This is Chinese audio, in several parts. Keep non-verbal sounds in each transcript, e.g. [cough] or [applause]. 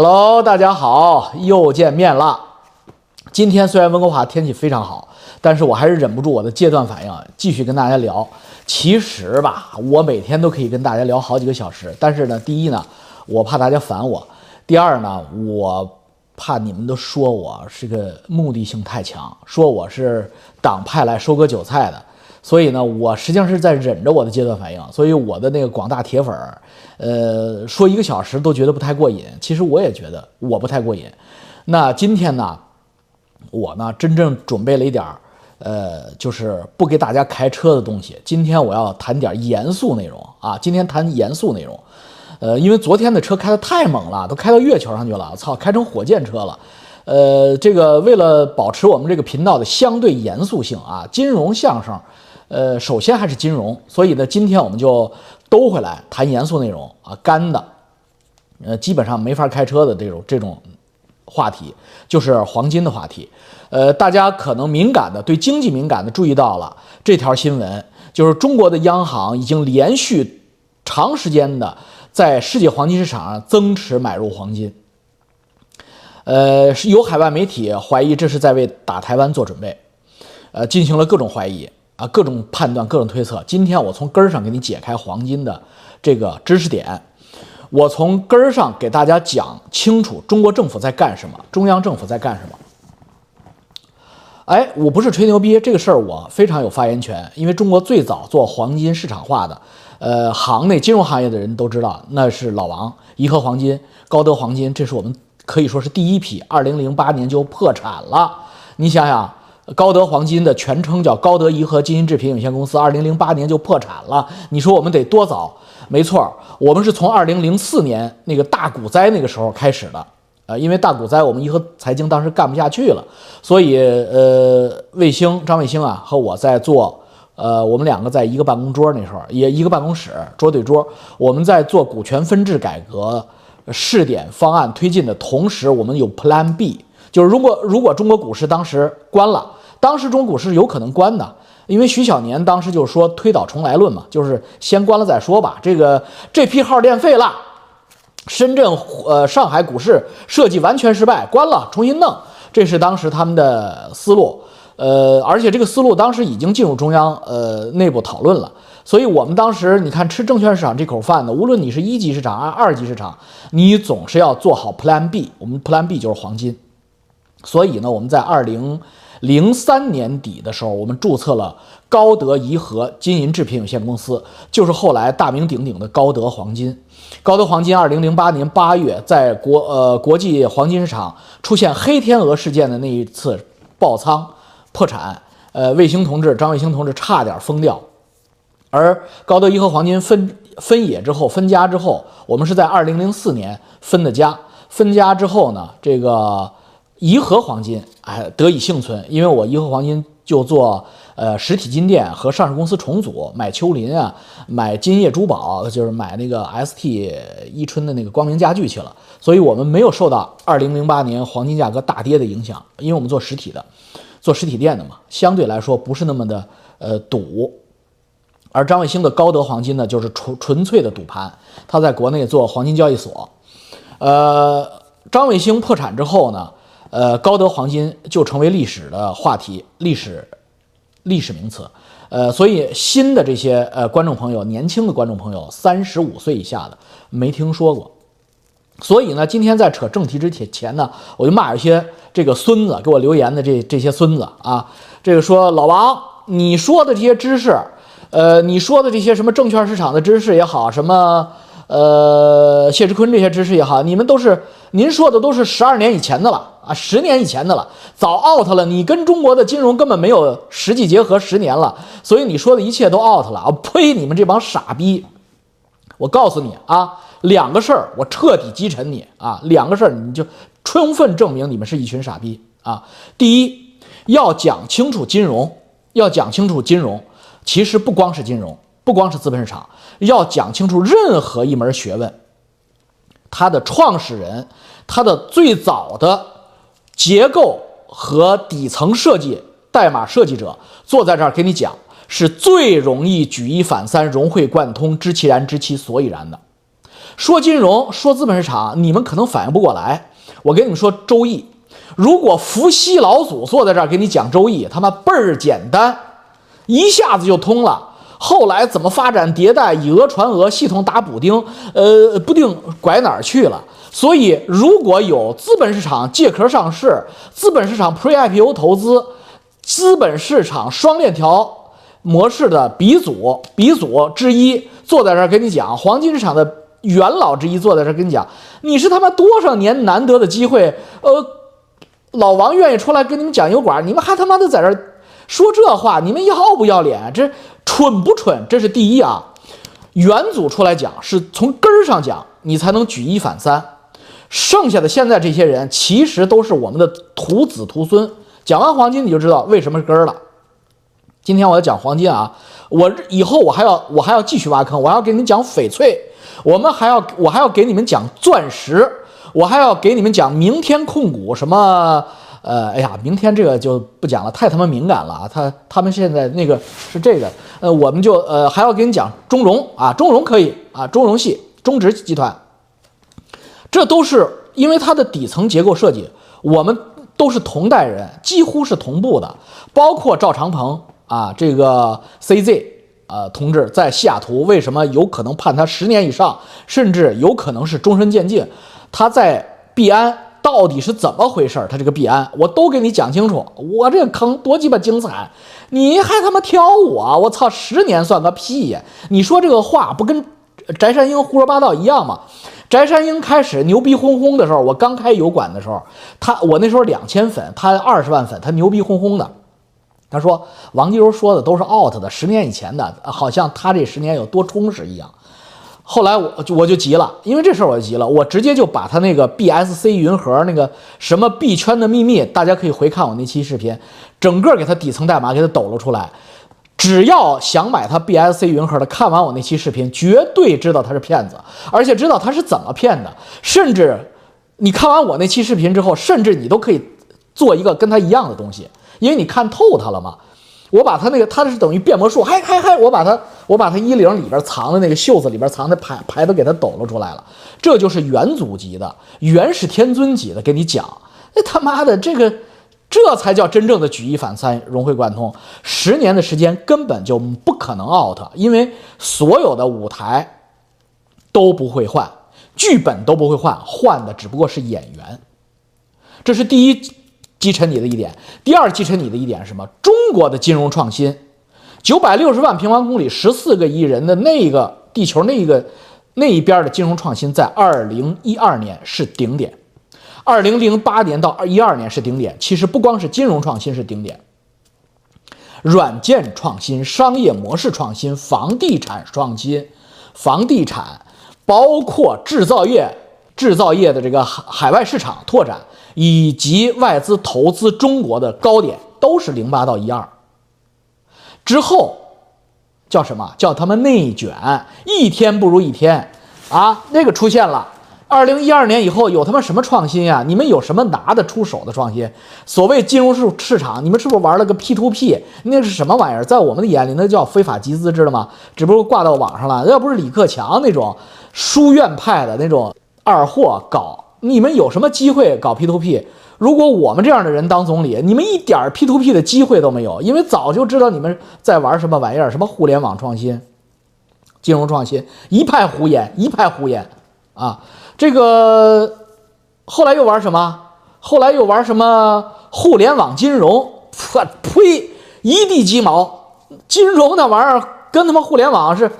Hello，大家好，又见面了。今天虽然温哥华天气非常好，但是我还是忍不住我的戒断反应，继续跟大家聊。其实吧，我每天都可以跟大家聊好几个小时，但是呢，第一呢，我怕大家烦我；第二呢，我怕你们都说我是个目的性太强，说我是党派来收割韭菜的。所以呢，我实际上是在忍着我的戒断反应。所以我的那个广大铁粉儿，呃，说一个小时都觉得不太过瘾。其实我也觉得我不太过瘾。那今天呢，我呢真正准备了一点儿，呃，就是不给大家开车的东西。今天我要谈点严肃内容啊！今天谈严肃内容，呃，因为昨天的车开得太猛了，都开到月球上去了，我操，开成火箭车了。呃，这个为了保持我们这个频道的相对严肃性啊，金融相声。呃，首先还是金融，所以呢，今天我们就兜回来谈严肃内容啊，干的，呃，基本上没法开车的这种这种话题，就是黄金的话题。呃，大家可能敏感的，对经济敏感的，注意到了这条新闻，就是中国的央行已经连续长时间的在世界黄金市场上增持买入黄金。呃，是有海外媒体怀疑这是在为打台湾做准备，呃，进行了各种怀疑。啊，各种判断，各种推测。今天我从根儿上给你解开黄金的这个知识点，我从根儿上给大家讲清楚中国政府在干什么，中央政府在干什么。哎，我不是吹牛逼，这个事儿我非常有发言权，因为中国最早做黄金市场化的，呃，行内金融行业的人都知道，那是老王，颐和黄金、高德黄金，这是我们可以说是第一批，二零零八年就破产了。你想想。高德黄金的全称叫高德颐和金银制品有限公司，二零零八年就破产了。你说我们得多早？没错，我们是从二零零四年那个大股灾那个时候开始的。呃，因为大股灾，我们颐和财经当时干不下去了，所以呃，卫星张卫星啊和我在做，呃，我们两个在一个办公桌那时候也一个办公室桌对桌，我们在做股权分置改革试点方案推进的同时，我们有 Plan B，就是如果如果中国股市当时关了。当时中股市有可能关的，因为徐小年当时就是说推倒重来论嘛，就是先关了再说吧。这个这批号练废了，深圳、呃上海股市设计完全失败，关了重新弄，这是当时他们的思路。呃，而且这个思路当时已经进入中央呃内部讨论了。所以我们当时你看吃证券市场这口饭呢，无论你是一级市场啊二级市场，你总是要做好 Plan B。我们 Plan B 就是黄金。所以呢，我们在二零。零三年底的时候，我们注册了高德颐和金银制品有限公司，就是后来大名鼎鼎的高德黄金。高德黄金二零零八年八月在国呃国际黄金市场出现黑天鹅事件的那一次爆仓破产，呃，卫星同志张卫星同志差点疯掉。而高德颐和黄金分分野之后分家之后，我们是在二零零四年分的家。分家之后呢，这个。颐和黄金哎得以幸存，因为我颐和黄金就做呃实体金店和上市公司重组，买秋林啊，买金叶珠宝，就是买那个 ST 伊春的那个光明家具去了，所以我们没有受到二零零八年黄金价格大跌的影响，因为我们做实体的，做实体店的嘛，相对来说不是那么的呃赌。而张卫星的高德黄金呢，就是纯纯粹的赌盘，他在国内做黄金交易所，呃，张卫星破产之后呢。呃，高德黄金就成为历史的话题，历史历史名词。呃，所以新的这些呃观众朋友，年轻的观众朋友，三十五岁以下的没听说过。所以呢，今天在扯正题之前呢，我就骂一些这个孙子给我留言的这这些孙子啊，这个说老王，你说的这些知识，呃，你说的这些什么证券市场的知识也好，什么。呃，谢志坤这些知识也好，你们都是您说的都是十二年以前的了啊，十年以前的了，早 out 了。你跟中国的金融根本没有实际结合，十年了，所以你说的一切都 out 了啊！呸！你们这帮傻逼！我告诉你啊，两个事儿，我彻底击沉你啊！两个事儿，你就充分证明你们是一群傻逼啊！第一，要讲清楚金融，要讲清楚金融，其实不光是金融。不光是资本市场，要讲清楚任何一门学问，它的创始人，它的最早的结构和底层设计代码设计者坐在这儿给你讲，是最容易举一反三、融会贯通、知其然、知其所以然的。说金融，说资本市场，你们可能反应不过来。我跟你们说周易，如果伏羲老祖坐在这儿给你讲周易，他妈倍儿简单，一下子就通了。后来怎么发展迭代，以讹传讹，系统打补丁，呃，不定拐哪儿去了。所以，如果有资本市场借壳上市、资本市场 Pre-IPO 投资、资本市场双链条模式的鼻祖、鼻祖之一坐在这儿跟你讲，黄金市场的元老之一坐在这儿跟你讲，你是他妈多少年难得的机会？呃，老王愿意出来跟你们讲油管，你们还他妈的在这儿说这话，你们要不要脸？这蠢不蠢？这是第一啊。元祖出来讲，是从根儿上讲，你才能举一反三。剩下的现在这些人，其实都是我们的徒子徒孙。讲完黄金，你就知道为什么是根儿了。今天我要讲黄金啊，我以后我还要我还要继续挖坑，我还要给你们讲翡翠，我们还要我还要给你们讲钻石，我还要给你们讲明天控股什么呃，哎呀，明天这个就不讲了，太他妈敏感了啊！他他们现在那个是这个，呃，我们就呃还要给你讲中融啊，中融可以啊，中融系中植集团。这都是因为它的底层结构设计，我们都是同代人，几乎是同步的。包括赵长鹏啊，这个 CZ 啊同志在西雅图，为什么有可能判他十年以上，甚至有可能是终身监禁？他在币安到底是怎么回事儿？他这个币安，我都给你讲清楚。我这个坑多鸡巴精彩，你还他妈挑我？我操，十年算个屁呀！你说这个话不跟翟山鹰胡说八道一样吗？翟山鹰开始牛逼哄哄的时候，我刚开油管的时候，他我那时候两千粉，他二十万粉，他牛逼哄哄的。他说王金柔说的都是 out 的，十年以前的，好像他这十年有多充实一样。后来我就我就急了，因为这事儿我就急了，我直接就把他那个 BSC 云盒那个什么币圈的秘密，大家可以回看我那期视频，整个给他底层代码给他抖了出来。只要想买他 BSC 云盒的，看完我那期视频，绝对知道他是骗子，而且知道他是怎么骗的。甚至你看完我那期视频之后，甚至你都可以做一个跟他一样的东西，因为你看透他了嘛。我把他那个，他是等于变魔术，嗨嗨嗨！我把他，我把他衣领里边藏的那个袖子里边藏的牌牌都给他抖搂出来了。这就是元祖级的，元始天尊级的，给你讲。那他妈的这个。这才叫真正的举一反三，融会贯通。十年的时间根本就不可能 out，因为所有的舞台都不会换，剧本都不会换，换的只不过是演员。这是第一击沉你的一点。第二击沉你的一点是什么？中国的金融创新，九百六十万平方公里，十四个亿人的那个地球那个那一边的金融创新，在二零一二年是顶点。二零零八年到二一二年是顶点，其实不光是金融创新是顶点，软件创新、商业模式创新、房地产创新、房地产，包括制造业、制造业的这个海海外市场拓展，以及外资投资中国的高点，都是零八到一二。之后叫什么？叫他们内卷，一天不如一天啊！那个出现了。二零一二年以后有他妈什么创新呀？你们有什么拿得出手的创新？所谓金融市市场，你们是不是玩了个 P to P？那是什么玩意儿？在我们的眼里，那叫非法集资，知道吗？只不过挂到网上了。要不是李克强那种书院派的那种二货搞，你们有什么机会搞 P to P？如果我们这样的人当总理，你们一点 P to P 的机会都没有，因为早就知道你们在玩什么玩意儿，什么互联网创新、金融创新，一派胡言，一派胡言啊！这个后来又玩什么？后来又玩什么互联网金融？我呸！一地鸡毛！金融那玩意儿跟他妈互联网是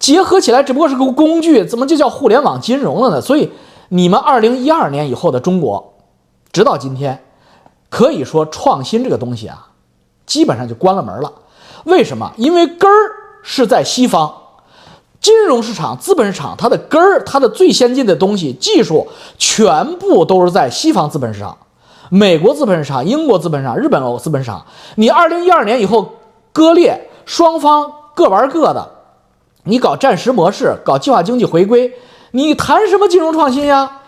结合起来，只不过是个工具，怎么就叫互联网金融了呢？所以你们二零一二年以后的中国，直到今天，可以说创新这个东西啊，基本上就关了门了。为什么？因为根儿是在西方。金融市场、资本市场，它的根儿、它的最先进的东西、技术，全部都是在西方资本市场、美国资本市场、英国资本市场、日本资本市场。你二零一二年以后割裂，双方各玩各的，你搞战时模式，搞计划经济回归，你谈什么金融创新呀？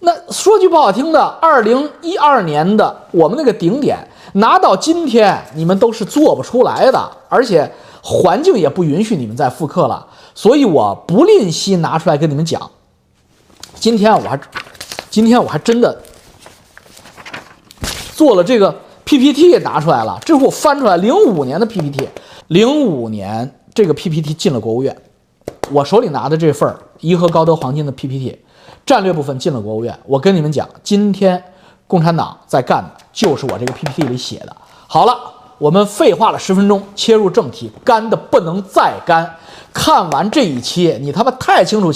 那说句不好听的，二零一二年的我们那个顶点拿到今天，你们都是做不出来的，而且环境也不允许你们再复刻了。所以我不吝惜拿出来跟你们讲。今天我还，今天我还真的做了这个 PPT 拿出来了，这是我翻出来零五年的 PPT，零五年这个 PPT 进了国务院，我手里拿的这份颐和高德黄金的 PPT，战略部分进了国务院。我跟你们讲，今天共产党在干的就是我这个 PPT 里写的。好了，我们废话了十分钟，切入正题，干的不能再干。看完这一期，你他妈太清楚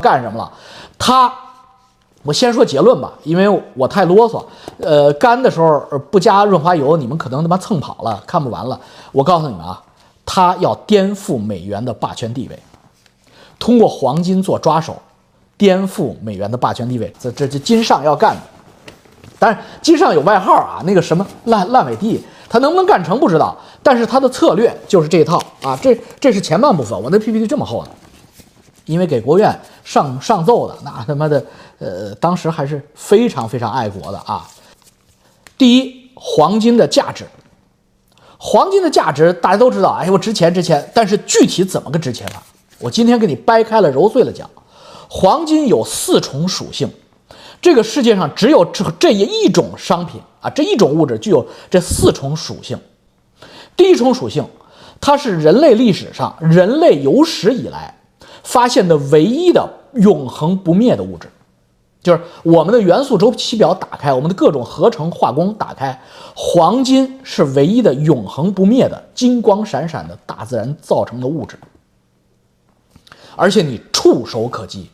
干什么了。他，我先说结论吧，因为我太啰嗦。呃，干的时候不加润滑油，你们可能他妈蹭跑了，看不完了。我告诉你们啊，他要颠覆美元的霸权地位，通过黄金做抓手，颠覆美元的霸权地位。这这这金上要干的，但是金上有外号啊，那个什么烂烂尾地，他能不能干成不知道。但是他的策略就是这一套啊，这这是前半部分，我那 PPT 这么厚的。因为给国务院上上奏的那他妈的，呃，当时还是非常非常爱国的啊。第一，黄金的价值，黄金的价值大家都知道，哎呦，值钱值钱。但是具体怎么个值钱法，我今天给你掰开了揉碎了讲。黄金有四重属性，这个世界上只有这这一种商品啊，这一种物质具有这四重属性。第一重属性，它是人类历史上人类有史以来。发现的唯一的永恒不灭的物质，就是我们的元素周期表打开，我们的各种合成化工打开，黄金是唯一的永恒不灭的金光闪闪的大自然造成的物质，而且你触手可及。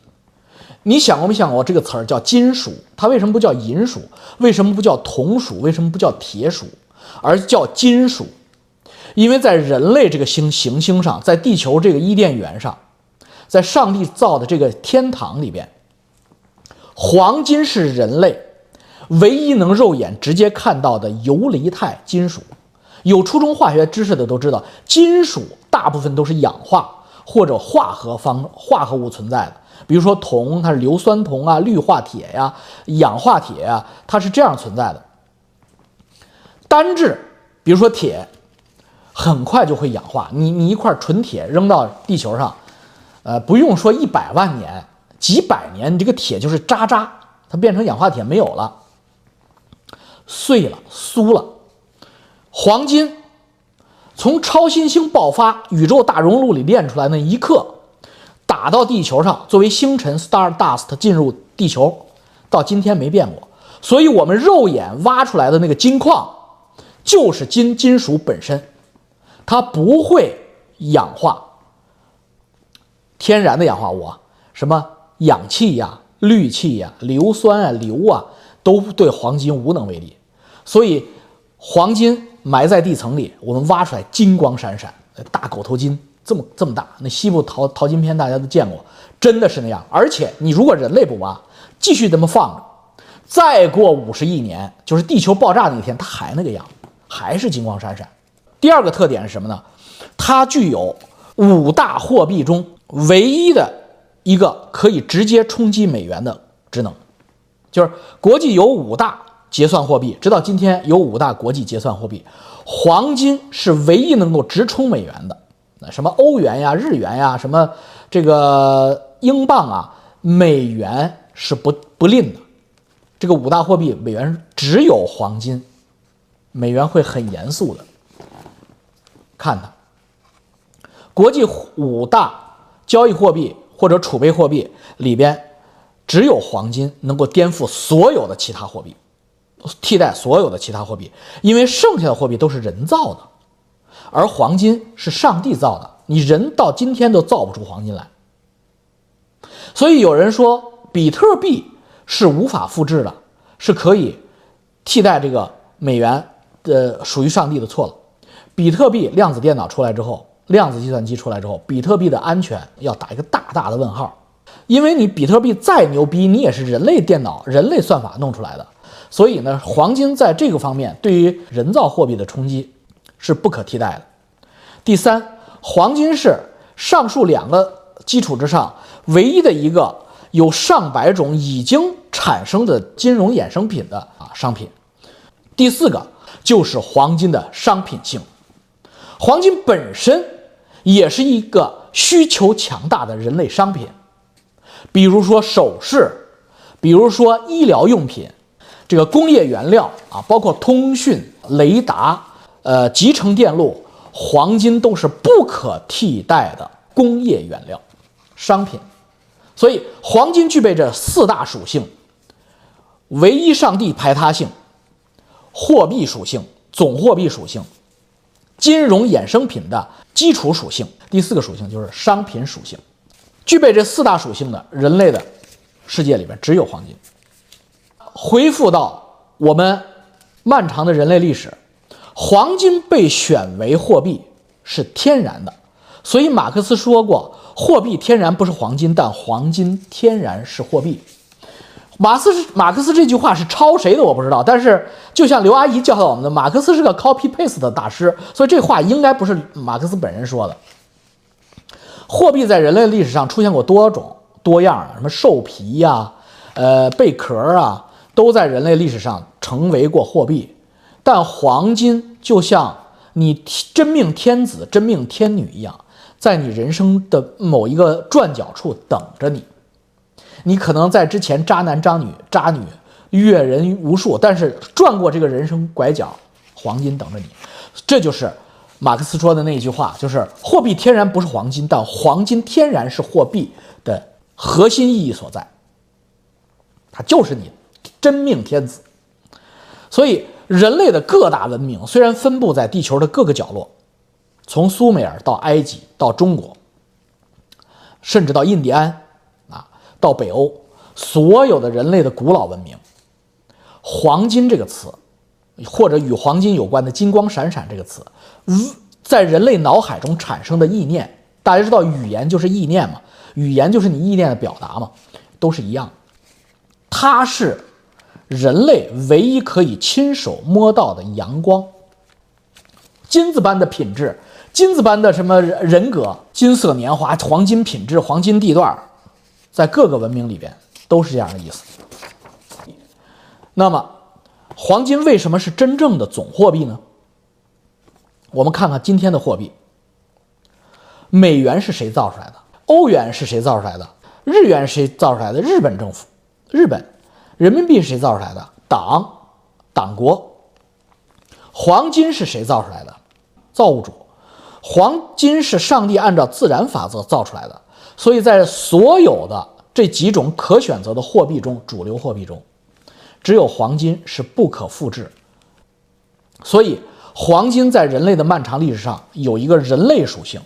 你想过没想过这个词儿叫金属？它为什么不叫银属？为什么不叫铜属？为什么不叫铁属，而叫金属？因为在人类这个星行星上，在地球这个伊甸园上。在上帝造的这个天堂里边，黄金是人类唯一能肉眼直接看到的游离态金属。有初中化学知识的都知道，金属大部分都是氧化或者化合方化合物存在的。比如说铜，它是硫酸铜啊；氯化铁呀、氧化铁啊，它是这样存在的。单质，比如说铁，很快就会氧化。你你一块纯铁扔到地球上。呃，不用说一百万年、几百年，你这个铁就是渣渣，它变成氧化铁没有了，碎了、酥了。黄金从超新星爆发、宇宙大熔炉里炼出来那一刻，打到地球上作为星辰 （star dust） 进入地球，到今天没变过。所以，我们肉眼挖出来的那个金矿，就是金金属本身，它不会氧化。天然的氧化物啊，什么氧气呀、氯气呀、硫酸啊、硫啊，都对黄金无能为力。所以，黄金埋在地层里，我们挖出来金光闪闪，大狗头金这么这么大。那西部淘淘金片大家都见过，真的是那样。而且，你如果人类不挖，继续这么放着，再过五十亿年，就是地球爆炸那天，它还那个样，还是金光闪闪。第二个特点是什么呢？它具有五大货币中。唯一的一个可以直接冲击美元的职能，就是国际有五大结算货币，直到今天有五大国际结算货币，黄金是唯一能够直冲美元的。那什么欧元呀、日元呀、什么这个英镑啊，美元是不不吝的。这个五大货币，美元只有黄金，美元会很严肃的看它。国际五大。交易货币或者储备货币里边，只有黄金能够颠覆所有的其他货币，替代所有的其他货币，因为剩下的货币都是人造的，而黄金是上帝造的，你人到今天都造不出黄金来。所以有人说比特币是无法复制的，是可以替代这个美元的，属于上帝的错了。比特币量子电脑出来之后。量子计算机出来之后，比特币的安全要打一个大大的问号，因为你比特币再牛逼，你也是人类电脑、人类算法弄出来的，所以呢，黄金在这个方面对于人造货币的冲击是不可替代的。第三，黄金是上述两个基础之上唯一的一个有上百种已经产生的金融衍生品的啊商品。第四个就是黄金的商品性，黄金本身。也是一个需求强大的人类商品，比如说首饰，比如说医疗用品，这个工业原料啊，包括通讯、雷达、呃集成电路，黄金都是不可替代的工业原料商品。所以，黄金具备着四大属性：唯一上帝排他性、货币属性、总货币属性、金融衍生品的基础属性。第四个属性就是商品属性。具备这四大属性的人类的世界里边，只有黄金。回复到我们漫长的人类历史，黄金被选为货币是天然的。所以马克思说过。货币天然不是黄金，但黄金天然是货币。马斯是马克思这句话是抄谁的我不知道，但是就像刘阿姨教导我们的，马克思是个 copy paste 的大师，所以这话应该不是马克思本人说的。货币在人类历史上出现过多种多样，什么兽皮呀、呃贝壳啊，都在人类历史上成为过货币。但黄金就像你真命天子、真命天女一样。在你人生的某一个转角处等着你，你可能在之前渣男渣女渣女阅人无数，但是转过这个人生拐角，黄金等着你。这就是马克思说的那一句话，就是货币天然不是黄金，但黄金天然是货币的核心意义所在。它就是你真命天子。所以，人类的各大文明虽然分布在地球的各个角落。从苏美尔到埃及，到中国，甚至到印第安，到北欧，所有的人类的古老文明，黄金这个词，或者与黄金有关的金光闪闪这个词，在人类脑海中产生的意念，大家知道语言就是意念嘛，语言就是你意念的表达嘛，都是一样。它是人类唯一可以亲手摸到的阳光，金子般的品质。金子般的什么人格，金色年华，黄金品质，黄金地段，在各个文明里边都是这样的意思。那么，黄金为什么是真正的总货币呢？我们看看今天的货币，美元是谁造出来的？欧元是谁造出来的？日元谁造出来的？日本政府，日本人民币是谁造出来的？党，党国。黄金是谁造出来的？造物主。黄金是上帝按照自然法则造出来的，所以在所有的这几种可选择的货币中，主流货币中，只有黄金是不可复制。所以，黄金在人类的漫长历史上有一个人类属性。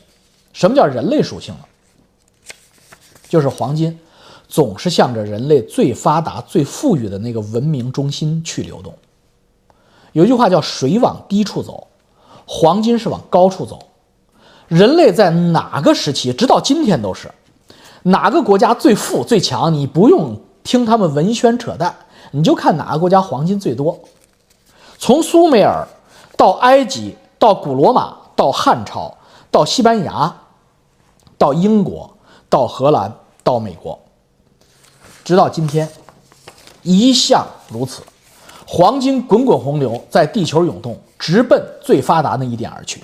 什么叫人类属性呢？就是黄金总是向着人类最发达、最富裕的那个文明中心去流动。有一句话叫“水往低处走”，黄金是往高处走。人类在哪个时期，直到今天都是哪个国家最富最强？你不用听他们文宣扯淡，你就看哪个国家黄金最多。从苏美尔到埃及，到古罗马，到汉朝，到西班牙，到英国，到荷兰，到美国，直到今天，一向如此。黄金滚滚洪流，在地球涌动，直奔最发达那一点而去。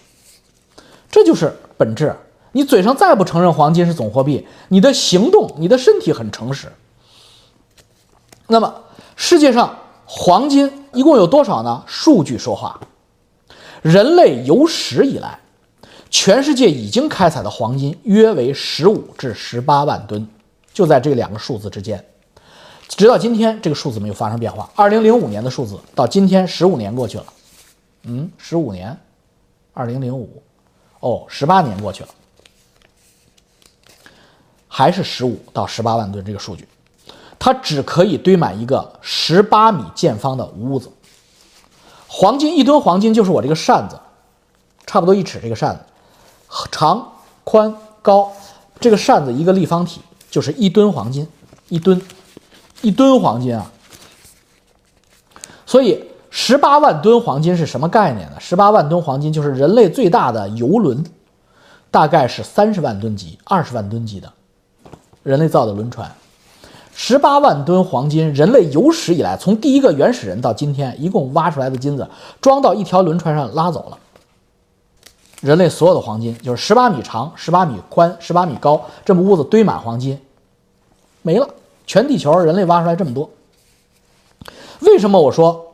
这就是本质。你嘴上再不承认黄金是总货币，你的行动、你的身体很诚实。那么，世界上黄金一共有多少呢？数据说话。人类有史以来，全世界已经开采的黄金约为十五至十八万吨，就在这两个数字之间。直到今天，这个数字没有发生变化。二零零五年的数字到今天十五年过去了，嗯，十五年，二零零五。哦，十八年过去了，还是十五到十八万吨这个数据，它只可以堆满一个十八米见方的屋子。黄金一吨黄金就是我这个扇子，差不多一尺这个扇子，长、宽、高，这个扇子一个立方体就是一吨黄金，一吨，一吨黄金啊，所以。十八万吨黄金是什么概念呢？十八万吨黄金就是人类最大的游轮，大概是三十万吨级、二十万吨级的人类造的轮船。十八万吨黄金，人类有史以来从第一个原始人到今天，一共挖出来的金子装到一条轮船上拉走了。人类所有的黄金，就是十八米长、十八米宽、十八米高，这么屋子堆满黄金，没了。全地球人类挖出来这么多，为什么我说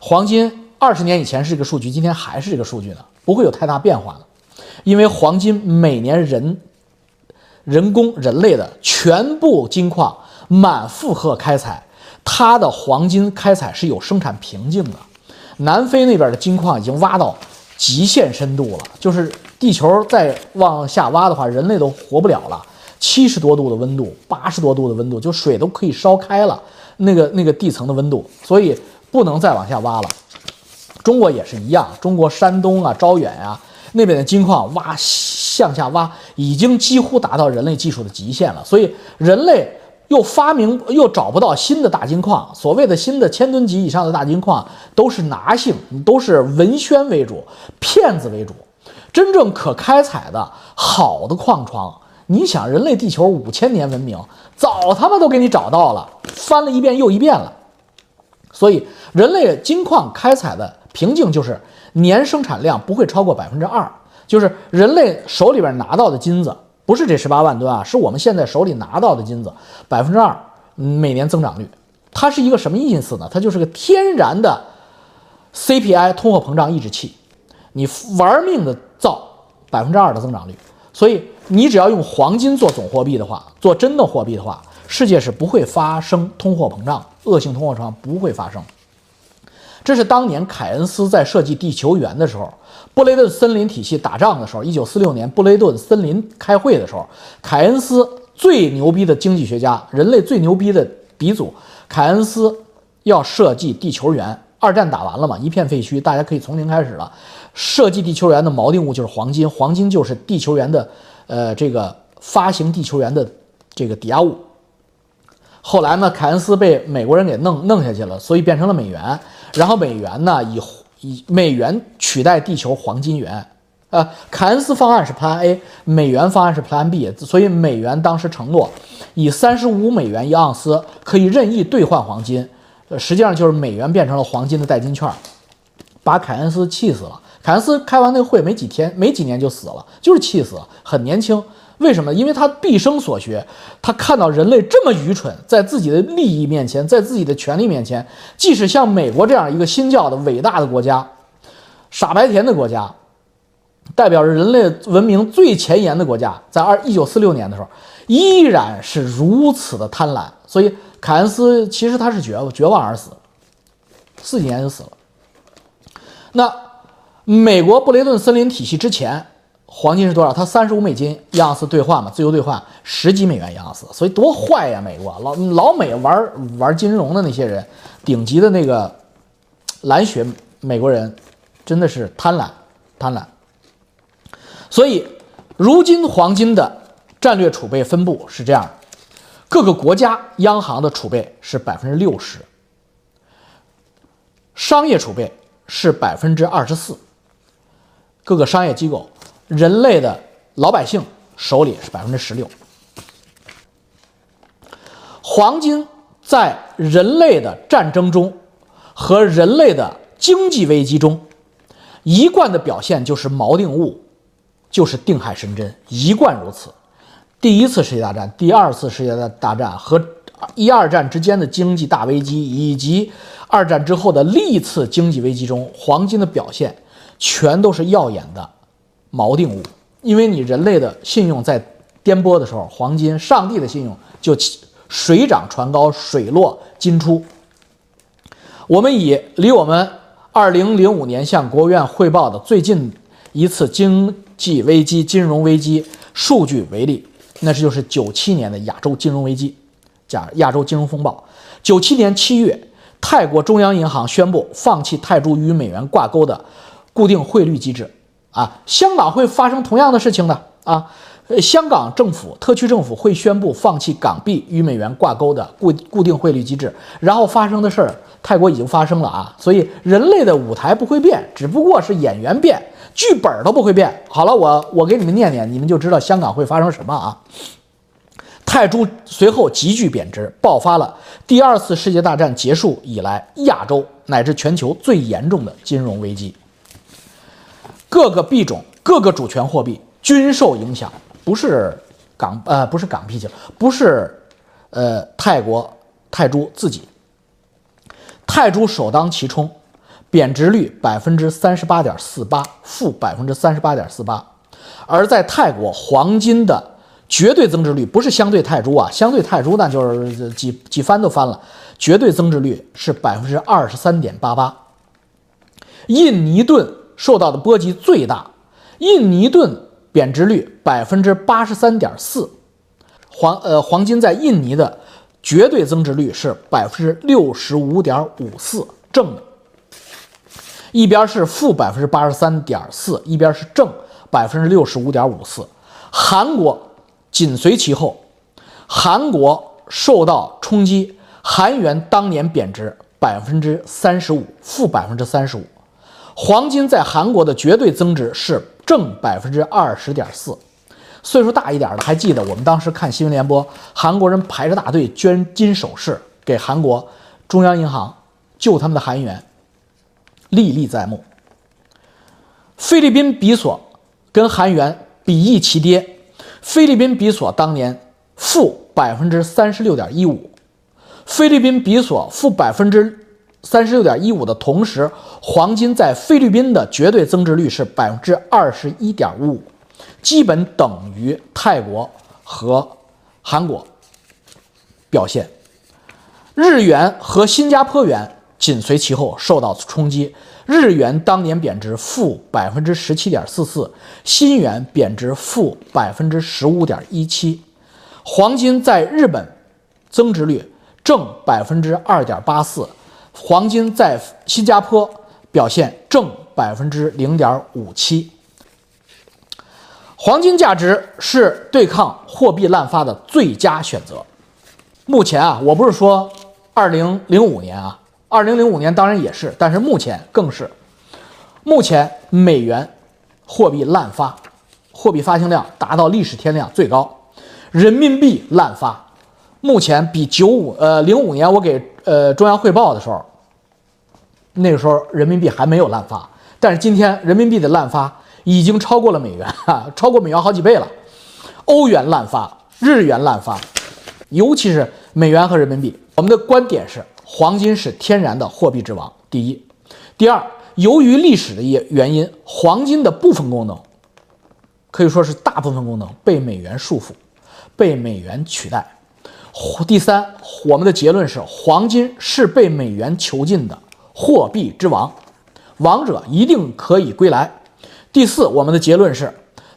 黄金二十年以前是这个数据，今天还是这个数据呢？不会有太大变化的，因为黄金每年人人工人类的全部金矿满负荷开采，它的黄金开采是有生产瓶颈的。南非那边的金矿已经挖到极限深度了，就是地球再往下挖的话，人类都活不了了。七十多度的温度，八十多度的温度，就水都可以烧开了。那个那个地层的温度，所以不能再往下挖了。中国也是一样，中国山东啊、招远啊那边的金矿挖向下挖，已经几乎达到人类技术的极限了。所以人类又发明又找不到新的大金矿，所谓的新的千吨级以上的大金矿都是拿性，都是文宣为主，骗子为主。真正可开采的好的矿床。你想，人类地球五千年文明，早他妈都给你找到了，翻了一遍又一遍了。所以，人类金矿开采的瓶颈就是年生产量不会超过百分之二，就是人类手里边拿到的金子，不是这十八万吨啊，是我们现在手里拿到的金子，百分之二每年增长率，它是一个什么意思呢？它就是个天然的 CPI 通货膨胀抑制器，你玩命的造百分之二的增长率，所以。你只要用黄金做总货币的话，做真的货币的话，世界是不会发生通货膨胀，恶性通货膨胀不会发生。这是当年凯恩斯在设计地球园的时候，布雷顿森林体系打仗的时候，一九四六年布雷顿森林开会的时候，凯恩斯最牛逼的经济学家，人类最牛逼的鼻祖，凯恩斯要设计地球园。二战打完了嘛，一片废墟，大家可以从零开始了。设计地球园的锚定物就是黄金，黄金就是地球园的。呃，这个发行地球员的这个抵押物，后来呢，凯恩斯被美国人给弄弄下去了，所以变成了美元。然后美元呢，以以美元取代地球黄金元。呃，凯恩斯方案是 Plan A，美元方案是 Plan B。所以美元当时承诺以三十五美元一盎司可以任意兑换黄金，呃，实际上就是美元变成了黄金的代金券，把凯恩斯气死了。凯恩斯开完那个会没几天，没几年就死了，就是气死了。很年轻，为什么？因为他毕生所学，他看到人类这么愚蠢，在自己的利益面前，在自己的权利面前，即使像美国这样一个新教的伟大的国家，傻白甜的国家，代表着人类文明最前沿的国家，在二一九四六年的时候，依然是如此的贪婪。所以凯恩斯其实他是绝绝望而死，四几年就死了。那。美国布雷顿森林体系之前，黄金是多少？它三十五美金一盎司兑换嘛，自由兑换十几美元一盎司，所以多坏呀！美国老老美玩玩金融的那些人，顶级的那个蓝血美国人，真的是贪婪贪婪。所以，如今黄金的战略储备分布是这样：各个国家央行的储备是百分之六十，商业储备是百分之二十四。各个商业机构，人类的老百姓手里是百分之十六。黄金在人类的战争中和人类的经济危机中，一贯的表现就是锚定物，就是定海神针，一贯如此。第一次世界大战、第二次世界大大战和一二战之间的经济大危机，以及二战之后的历次经济危机中，黄金的表现。全都是耀眼的锚定物，因为你人类的信用在颠簸的时候，黄金上帝的信用就水涨船高，水落金出。我们以离我们二零零五年向国务院汇报的最近一次经济危机、金融危机数据为例，那是就是九七年的亚洲金融危机，讲亚洲金融风暴。九七年七月，泰国中央银行宣布放弃泰铢与美元挂钩的。固定汇率机制啊，香港会发生同样的事情的啊。呃，香港政府、特区政府会宣布放弃港币与美元挂钩的固固定汇率机制，然后发生的事儿，泰国已经发生了啊。所以人类的舞台不会变，只不过是演员变，剧本都不会变。好了，我我给你们念念，你们就知道香港会发生什么啊。泰铢随后急剧贬值，爆发了第二次世界大战结束以来亚洲乃至全球最严重的金融危机。各个币种各个主权货币均受影响，不是港呃不是港币去了，不是呃泰国泰铢自己，泰铢首当其冲，贬值率百分之三十八点四八，负百分之三十八点四八，而在泰国黄金的绝对增值率不是相对泰铢啊，相对泰铢那就是几几番都翻了，绝对增值率是百分之二十三点八八。印尼盾受到的波及最大，印尼盾贬值率百分之八十三点四，黄呃黄金在印尼的绝对增值率是百分之六十五点五四，正的，一边是负百分之八十三点四，一边是正百分之六十五点五四，韩国紧随其后，韩国受到冲击，韩元当年贬值百分之三十五，负百分之三十五。黄金在韩国的绝对增值是正百分之二十点四，岁数大一点的还记得我们当时看新闻联播，韩国人排着大队捐金首饰给韩国中央银行救他们的韩元，历历在目。菲律宾比索跟韩元比翼齐跌，菲律宾比索当年负百分之三十六点一五，菲律宾比索负百分之。三十六点一五的同时，黄金在菲律宾的绝对增值率是百分之二十一点五五，基本等于泰国和韩国表现。日元和新加坡元紧随其后受到冲击，日元当年贬值负百分之十七点四四，新元贬值负百分之十五点一七。黄金在日本增值率正百分之二点八四。黄金在新加坡表现正百分之零点五七，黄金价值是对抗货币滥发的最佳选择。目前啊，我不是说二零零五年啊，二零零五年当然也是，但是目前更是。目前美元货币滥发，货币发行量达到历史天量最高，人民币滥发，目前比九五呃零五年我给。呃，中央汇报的时候，那个时候人民币还没有滥发，但是今天人民币的滥发已经超过了美元，哈，[laughs] 超过美元好几倍了。欧元滥发，日元滥发，尤其是美元和人民币。我们的观点是，黄金是天然的货币之王。第一，第二，由于历史的一原因，黄金的部分功能可以说是大部分功能被美元束缚，被美元取代。第三，我们的结论是，黄金是被美元囚禁的货币之王，王者一定可以归来。第四，我们的结论是，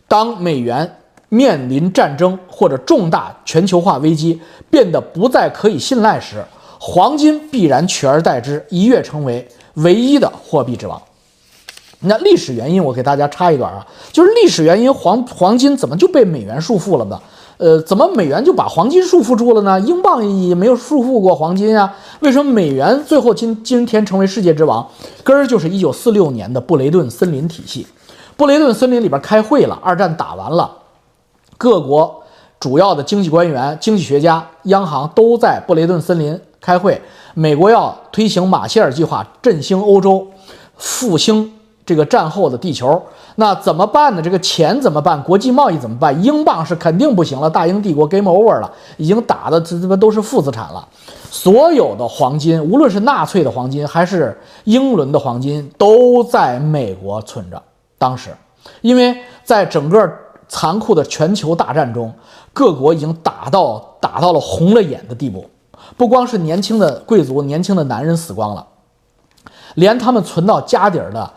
当美元面临战争或者重大全球化危机变得不再可以信赖时，黄金必然取而代之，一跃成为唯一的货币之王。那历史原因，我给大家插一段啊，就是历史原因，黄黄金怎么就被美元束缚了呢？呃，怎么美元就把黄金束缚住了呢？英镑也没有束缚过黄金啊？为什么美元最后今今天成为世界之王？根儿就是一九四六年的布雷顿森林体系。布雷顿森林里边开会了，二战打完了，各国主要的经济官员、经济学家、央行都在布雷顿森林开会。美国要推行马歇尔计划，振兴欧洲，复兴。这个战后的地球，那怎么办呢？这个钱怎么办？国际贸易怎么办？英镑是肯定不行了，大英帝国 game over 了，已经打的这这都是负资产了。所有的黄金，无论是纳粹的黄金还是英伦的黄金，都在美国存着。当时，因为在整个残酷的全球大战中，各国已经打到打到了红了眼的地步，不光是年轻的贵族、年轻的男人死光了，连他们存到家底儿的。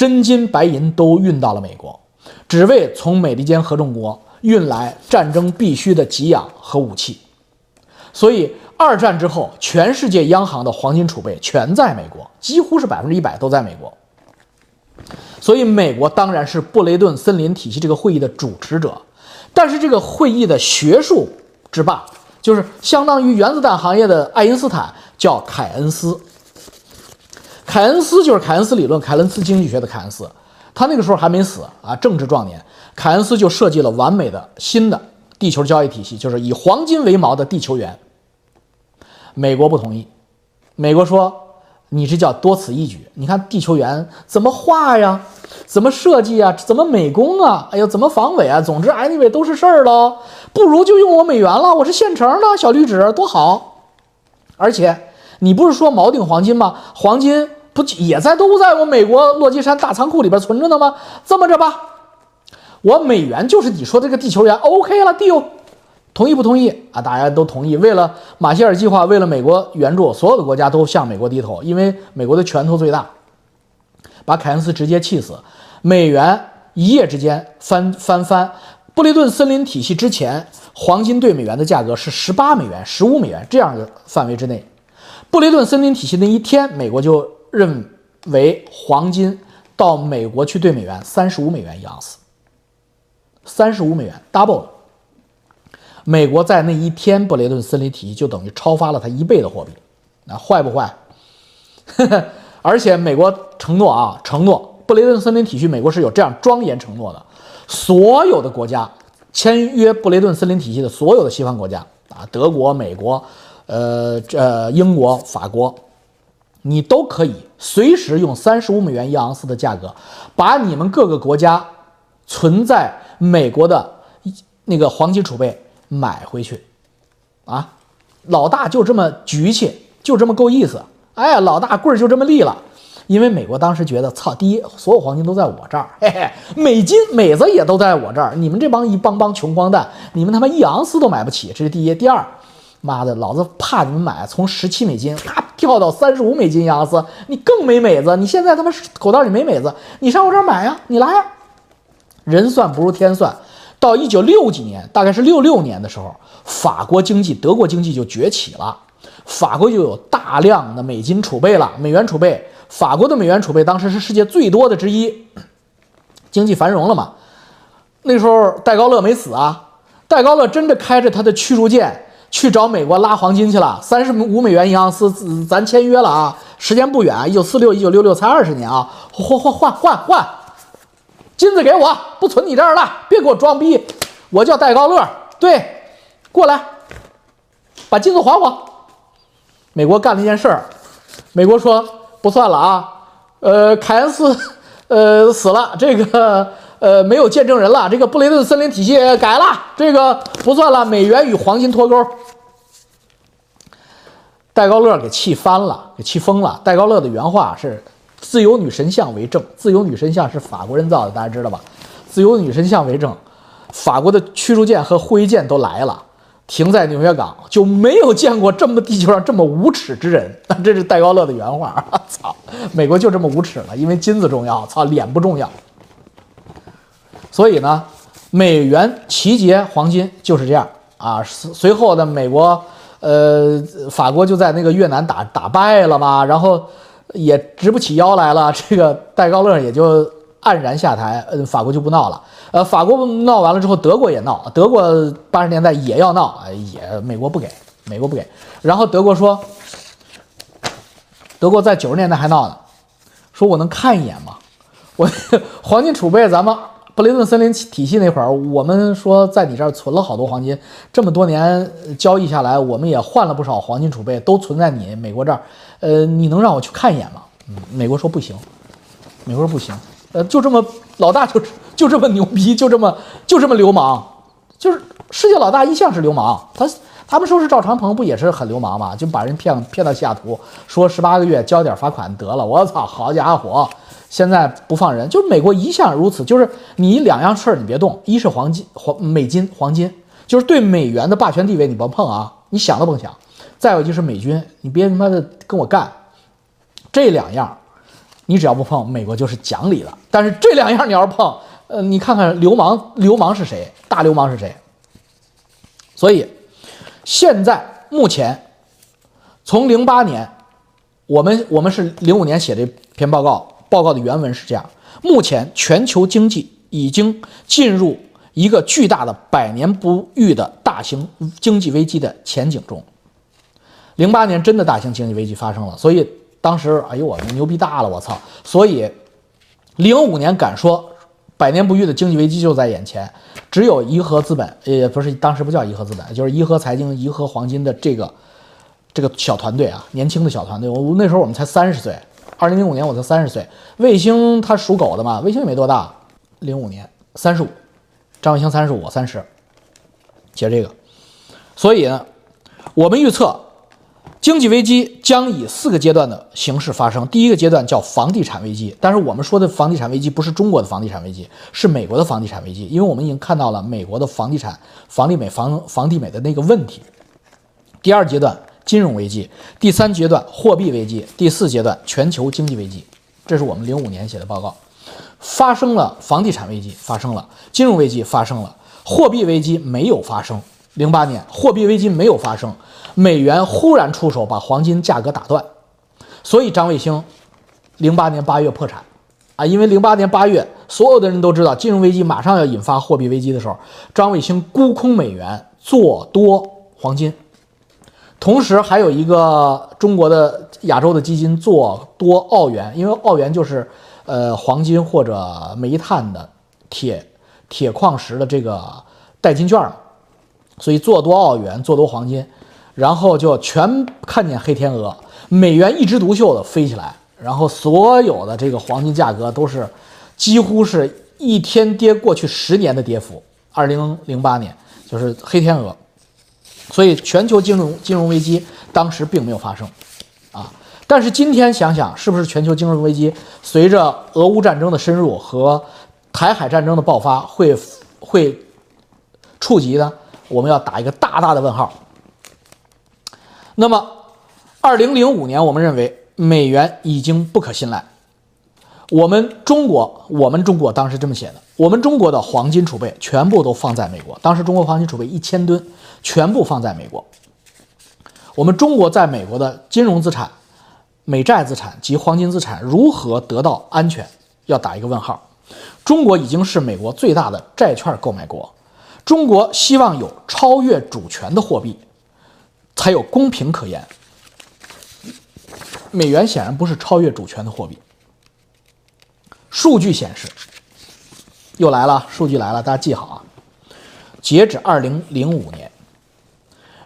真金白银都运到了美国，只为从美利坚合众国运来战争必须的给养和武器。所以，二战之后，全世界央行的黄金储备全在美国，几乎是百分之一百都在美国。所以，美国当然是布雷顿森林体系这个会议的主持者。但是，这个会议的学术之霸，就是相当于原子弹行业的爱因斯坦，叫凯恩斯。凯恩斯就是凯恩斯理论、凯恩斯经济学的凯恩斯，他那个时候还没死啊，正值壮年。凯恩斯就设计了完美的新的地球交易体系，就是以黄金为锚的地球元。美国不同意，美国说你这叫多此一举。你看地球元怎么画呀？怎么设计啊？怎么美工啊？哎呦，怎么防伪啊？总之，anyway 都是事儿喽。不如就用我美元了，我是现成的小绿纸，多好。而且你不是说锚定黄金吗？黄金不也在都在我美国落基山大仓库里边存着呢吗？这么着吧，我美元就是你说这个地球元，OK 了，deal。同意不同意啊？大家都同意。为了马歇尔计划，为了美国援助，所有的国家都向美国低头，因为美国的拳头最大，把凯恩斯直接气死。美元一夜之间翻翻翻。布雷顿森林体系之前，黄金对美元的价格是十八美元、十五美元这样的范围之内。布雷顿森林体系那一天，美国就认为黄金到美国去兑美元三十五美元一盎司，三十五美元 double。美国在那一天，布雷顿森林体系就等于超发了它一倍的货币，那坏不坏？[laughs] 而且美国承诺啊，承诺布雷顿森林体系，美国是有这样庄严承诺的：所有的国家签约布雷顿森林体系的所有的西方国家啊，德国、美国、呃这英国、法国，你都可以随时用三十五美元一盎司的价格，把你们各个国家存在美国的那个黄金储备。买回去，啊，老大就这么局气，就这么够意思。哎，老大棍儿就这么立了。因为美国当时觉得，操，第一，所有黄金都在我这儿，[laughs] 嘿嘿，美金美子也都在我这儿。你们这帮一帮帮穷光蛋，你们他妈一盎司都买不起，这是第一。第二，妈的，老子怕你们买，从十七美金啪跳到三十五美金一盎司，你更没美子。你现在他妈口袋里没美子，你上我这儿买呀，你来呀。人算不如天算。到一九六几年，大概是六六年的时候，法国经济、德国经济就崛起了，法国就有大量的美金储备了，美元储备。法国的美元储备当时是世界最多的之一，经济繁荣了嘛。那时候戴高乐没死啊，戴高乐真的开着他的驱逐舰去找美国拉黄金去了，三十五美元一盎司，咱签约了啊，时间不远，一九四六、一九六六才二十年啊，换换换换换。金子给我，不存你这儿了，别给我装逼。我叫戴高乐，对，过来，把金子还我。美国干了一件事儿，美国说不算了啊，呃，凯恩斯，呃，死了，这个呃没有见证人了，这个布雷顿森林体系改了，这个不算了，美元与黄金脱钩。戴高乐给气翻了，给气疯了。戴高乐的原话是。自由女神像为证，自由女神像是法国人造的，大家知道吧？自由女神像为证，法国的驱逐舰和护卫舰都来了，停在纽约港，就没有见过这么地球上这么无耻之人。[laughs] 这是戴高乐的原话。操，美国就这么无耻了，因为金子重要，操，脸不重要。所以呢，美元齐结黄金就是这样啊。随后的美国，呃，法国就在那个越南打打败了嘛，然后。也直不起腰来了，这个戴高乐也就黯然下台，呃，法国就不闹了。呃，法国闹完了之后，德国也闹，德国八十年代也要闹，也美国不给，美国不给。然后德国说，德国在九十年代还闹呢，说我能看一眼吗？我黄金储备，咱们布雷顿森林体系那会儿，我们说在你这儿存了好多黄金，这么多年交易下来，我们也换了不少黄金储备，都存在你美国这儿。呃，你能让我去看一眼吗？嗯，美国说不行，美国说不行。呃，就这么老大就就这么牛逼，就这么就这么流氓，就是世界老大一向是流氓。他他们说是赵长鹏，不也是很流氓吗？就把人骗骗到西雅图，说十八个月交点罚款得了。我操，好家伙，现在不放人，就是美国一向如此，就是你两样事儿你别动，一是黄金黄美金黄金，就是对美元的霸权地位你甭碰啊，你想都甭想。再有就是美军，你别他妈的跟我干，这两样，你只要不碰，美国就是讲理了。但是这两样你要是碰，呃，你看看流氓，流氓是谁？大流氓是谁？所以现在目前，从零八年，我们我们是零五年写这篇报告，报告的原文是这样：目前全球经济已经进入一个巨大的百年不遇的大型经济危机的前景中。零八年真的大型经济危机发生了，所以当时哎呦我牛逼大了，我操！所以零五年敢说百年不遇的经济危机就在眼前，只有颐和资本，也不是当时不叫颐和资本，就是颐和财经、颐和黄金的这个这个小团队啊，年轻的小团队。我那时候我们才三十岁二零零五年我才三十岁，卫星它属狗的嘛，卫星也没多大，零五年三十五，张卫星三十五，三十，写这个，所以呢，我们预测。经济危机将以四个阶段的形式发生。第一个阶段叫房地产危机，但是我们说的房地产危机不是中国的房地产危机，是美国的房地产危机，因为我们已经看到了美国的房地产、房地美、房房地美的那个问题。第二阶段金融危机，第三阶段货币危机，第四阶段全球经济危机。这是我们零五年写的报告，发生了房地产危机，发生了金融危机，发生了货币危机没有发生。零八年货币危机没有发生。美元忽然出手，把黄金价格打断，所以张卫星，零八年八月破产，啊，因为零八年八月，所有的人都知道金融危机马上要引发货币危机的时候，张卫星沽空美元，做多黄金，同时还有一个中国的亚洲的基金做多澳元，因为澳元就是呃黄金或者煤炭的铁铁矿石的这个代金券，所以做多澳元，做多黄金。然后就全看见黑天鹅，美元一枝独秀的飞起来，然后所有的这个黄金价格都是几乎是一天跌过去十年的跌幅。二零零八年就是黑天鹅，所以全球金融金融危机当时并没有发生啊。但是今天想想，是不是全球金融危机随着俄乌战争的深入和台海战争的爆发会会触及呢？我们要打一个大大的问号。那么，二零零五年，我们认为美元已经不可信赖。我们中国，我们中国当时这么写的：我们中国的黄金储备全部都放在美国。当时中国黄金储备一千吨，全部放在美国。我们中国在美国的金融资产、美债资产及黄金资产如何得到安全？要打一个问号。中国已经是美国最大的债券购买国，中国希望有超越主权的货币。才有公平可言。美元显然不是超越主权的货币。数据显示，又来了，数据来了，大家记好啊！截止二零零五年，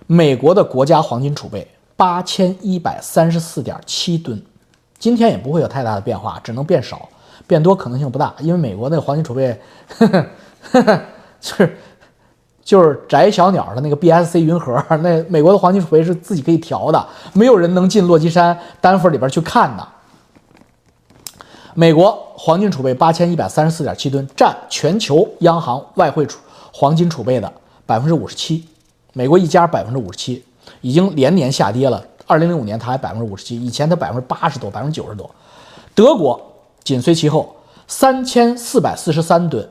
美国的国家黄金储备八千一百三十四点七吨，今天也不会有太大的变化，只能变少，变多可能性不大，因为美国那个黄金储备，呵呵呵呵，是。就是宅小鸟的那个 BSC 云盒，[laughs] 那美国的黄金储备是自己可以调的，没有人能进落基山丹佛里边去看的。美国黄金储备八千一百三十四点七吨，占全球央行外汇储黄金储备的百分之五十七。美国一家百分之五十七，已经连年下跌了。二零零五年它还百分之五十七，以前它百分之八十多，百分之九十多。德国紧随其后，三千四百四十三吨。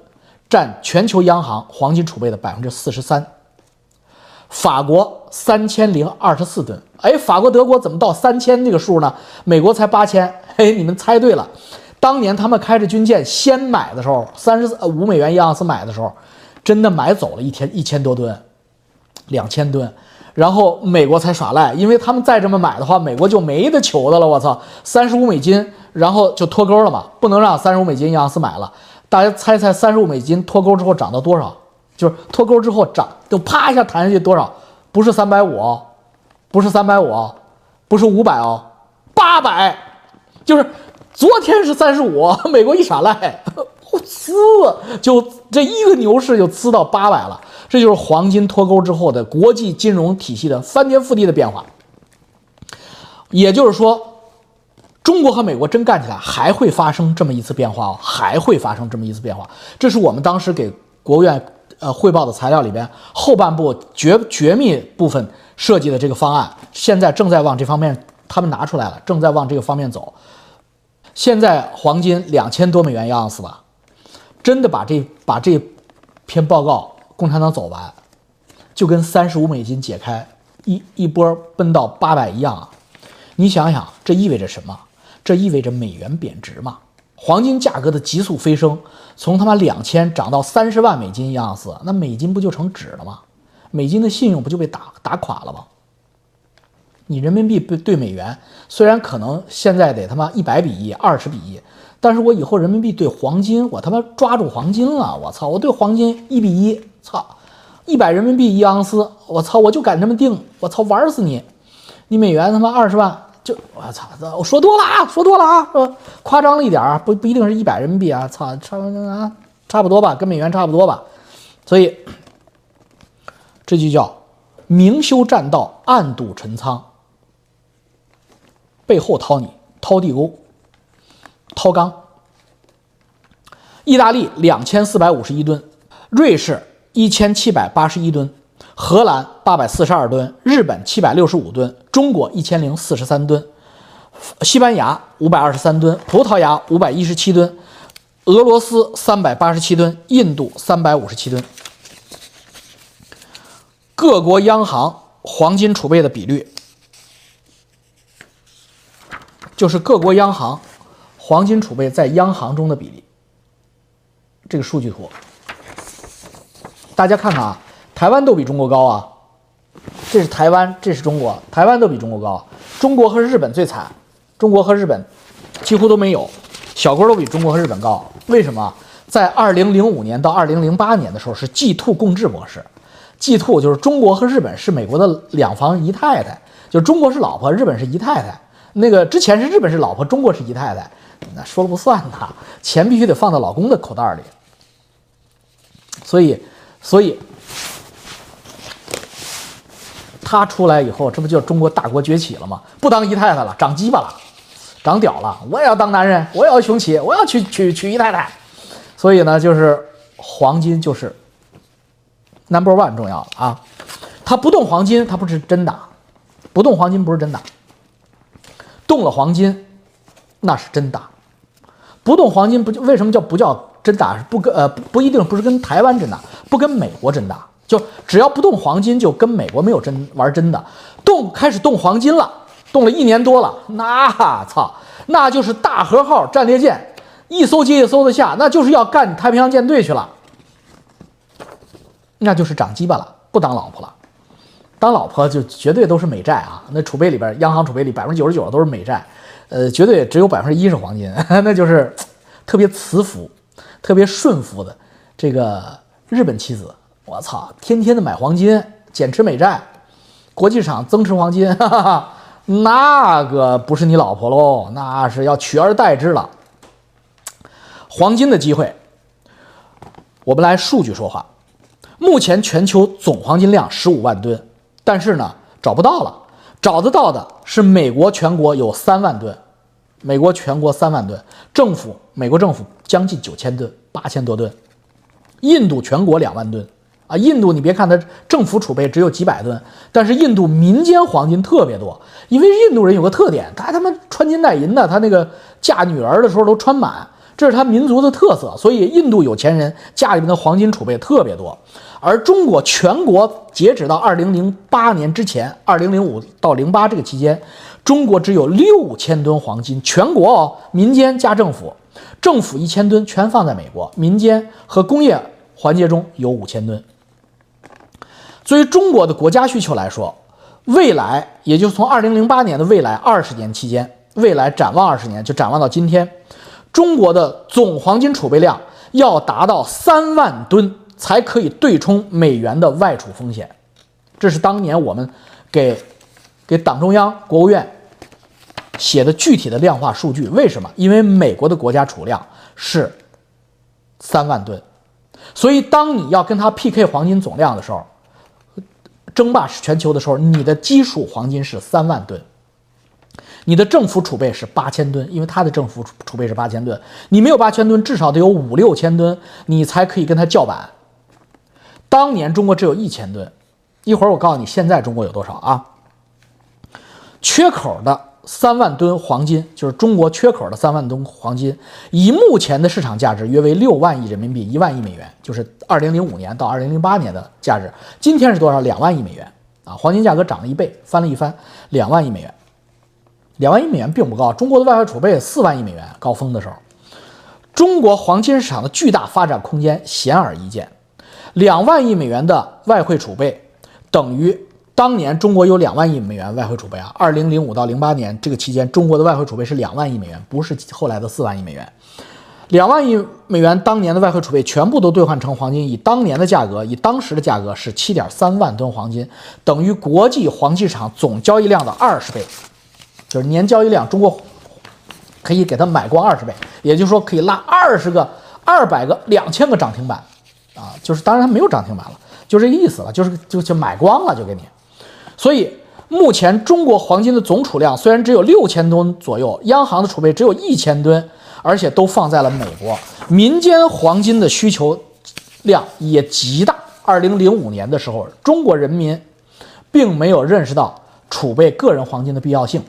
占全球央行黄金储备的百分之四十三。法国三千零二十四吨，哎，法国、德国怎么到三千这个数呢？美国才八千，嘿，你们猜对了。当年他们开着军舰先买的时候，三十五美元一盎司买的时候，真的买走了一天一千多吨，两千吨，然后美国才耍赖，因为他们再这么买的话，美国就没得求的了。我操，三十五美金，然后就脱钩了嘛，不能让三十五美金一盎司买了。大家猜猜，三十五美金脱钩之后涨到多少？就是脱钩之后涨，就啪一下弹下去多少？不是三百五，不是三百五，不是五百哦，八百。就是昨天是三十五，[laughs] 美国一耍赖，[laughs] 我呲，就这一个牛市就呲到八百了。这就是黄金脱钩之后的国际金融体系的翻天覆地的变化。也就是说。中国和美国真干起来，还会发生这么一次变化哦，还会发生这么一次变化。这是我们当时给国务院呃汇报的材料里边后半部绝绝密部分设计的这个方案，现在正在往这方面他们拿出来了，正在往这个方面走。现在黄金两千多美元一盎司吧，真的把这把这篇报告共产党走完，就跟三十五美金解开一一波奔到八百一样啊！你想想，这意味着什么？这意味着美元贬值嘛？黄金价格的急速飞升，从他妈两千涨到三十万美金一盎司，那美金不就成纸了吗？美金的信用不就被打打垮了吗？你人民币对对美元，虽然可能现在得他妈一百比一、二十比一，但是我以后人民币对黄金，我他妈抓住黄金了，我操，我对黄金一比一，操，一百人民币一盎司，我操，我就敢这么定，我操，玩死你！你美元他妈二十万。就我操，我说多了啊，说多了啊，是吧？夸张了一点儿，不不一定是一百人民币啊，操，差啊，差不多吧，跟美元差不多吧。所以这就叫明修栈道，暗度陈仓，背后掏你，掏地沟，掏钢。意大利两千四百五十一吨，瑞士一千七百八十一吨。荷兰八百四十二吨，日本七百六十五吨，中国一千零四十三吨，西班牙五百二十三吨，葡萄牙五百一十七吨，俄罗斯三百八十七吨，印度三百五十七吨。各国央行黄金储备的比率，就是各国央行黄金储备在央行中的比例。这个数据图，大家看看啊。台湾都比中国高啊，这是台湾，这是中国，台湾都比中国高。中国和日本最惨，中国和日本几乎都没有，小国都比中国和日本高。为什么？在二零零五年到二零零八年的时候是 G2 共治模式，G2 就是中国和日本是美国的两房姨太太，就中国是老婆，日本是姨太太。那个之前是日本是老婆，中国是姨太太，那说了不算呐，钱必须得放到老公的口袋里。所以，所以。他出来以后，这不就中国大国崛起了吗？不当姨太太了，长鸡巴了，长屌了！我也要当男人，我也要雄起，我要娶娶娶姨太太。所以呢，就是黄金就是 number one 重要的啊。他不动黄金，他不是真打；不动黄金不是真打。动了黄金，那是真打。不动黄金不就为什么叫不叫真打？不跟呃不不一定不是跟台湾真打，不跟美国真打。就只要不动黄金，就跟美国没有真玩真的。动开始动黄金了，动了一年多了，那操，那就是大和号战列舰一艘接一艘的下，那就是要干太平洋舰队去了，那就是长鸡巴了，不当老婆了。当老婆就绝对都是美债啊，那储备里边，央行储备里百分之九十九都是美债，呃，绝对只有百分之一是黄金，[laughs] 那就是特别慈服、特别顺服的这个日本妻子。我操，天天的买黄金，减持美债，国际市场增持黄金，哈哈哈，那个不是你老婆喽，那是要取而代之了。黄金的机会，我们来数据说话。目前全球总黄金量十五万吨，但是呢找不到了，找得到的是美国全国有三万吨，美国全国三万吨，政府美国政府将近九千吨，八千多吨，印度全国两万吨。啊，印度你别看它政府储备只有几百吨，但是印度民间黄金特别多。因为印度人有个特点，他他妈穿金戴银的，他那个嫁女儿的时候都穿满，这是他民族的特色。所以印度有钱人家里面的黄金储备特别多。而中国全国截止到二零零八年之前，二零零五到零八这个期间，中国只有六千吨黄金，全国哦，民间加政府，政府一千吨全放在美国，民间和工业环节中有五千吨。作为中国的国家需求来说，未来也就是从二零零八年的未来二十年期间，未来展望二十年，就展望到今天，中国的总黄金储备量要达到三万吨，才可以对冲美元的外储风险。这是当年我们给给党中央、国务院写的具体的量化数据。为什么？因为美国的国家储量是三万吨，所以当你要跟它 PK 黄金总量的时候，争霸全球的时候，你的基础黄金是三万吨，你的政府储备是八千吨，因为它的政府储备是八千吨，你没有八千吨，至少得有五六千吨，你才可以跟他叫板。当年中国只有一千吨，一会儿我告诉你现在中国有多少啊？缺口的。三万吨黄金就是中国缺口的三万吨黄金，以目前的市场价值约为六万亿人民币，一万亿美元，就是二零零五年到二零零八年的价值。今天是多少？两万亿美元啊！黄金价格涨了一倍，翻了一番，两万亿美元。两万亿美元并不高，中国的外汇储备四万亿美元，高峰的时候，中国黄金市场的巨大发展空间显而易见。两万亿美元的外汇储备等于。当年中国有两万亿美元外汇储备啊，二零零五到零八年这个期间，中国的外汇储备是两万亿美元，不是后来的四万亿美元。两万亿美元当年的外汇储备全部都兑换成黄金，以当年的价格，以当时的价格是七点三万吨黄金，等于国际黄金市场总交易量的二十倍。就是年交易量，中国可以给它买光二十倍，也就是说可以拉二十个、二百个、两千个涨停板啊！就是当然它没有涨停板了，就这个意思了，就是就就买光了就给你。所以目前中国黄金的总储量虽然只有六千吨左右，央行的储备只有一千吨，而且都放在了美国，民间黄金的需求量也极大。二零零五年的时候，中国人民并没有认识到储备个人黄金的必要性。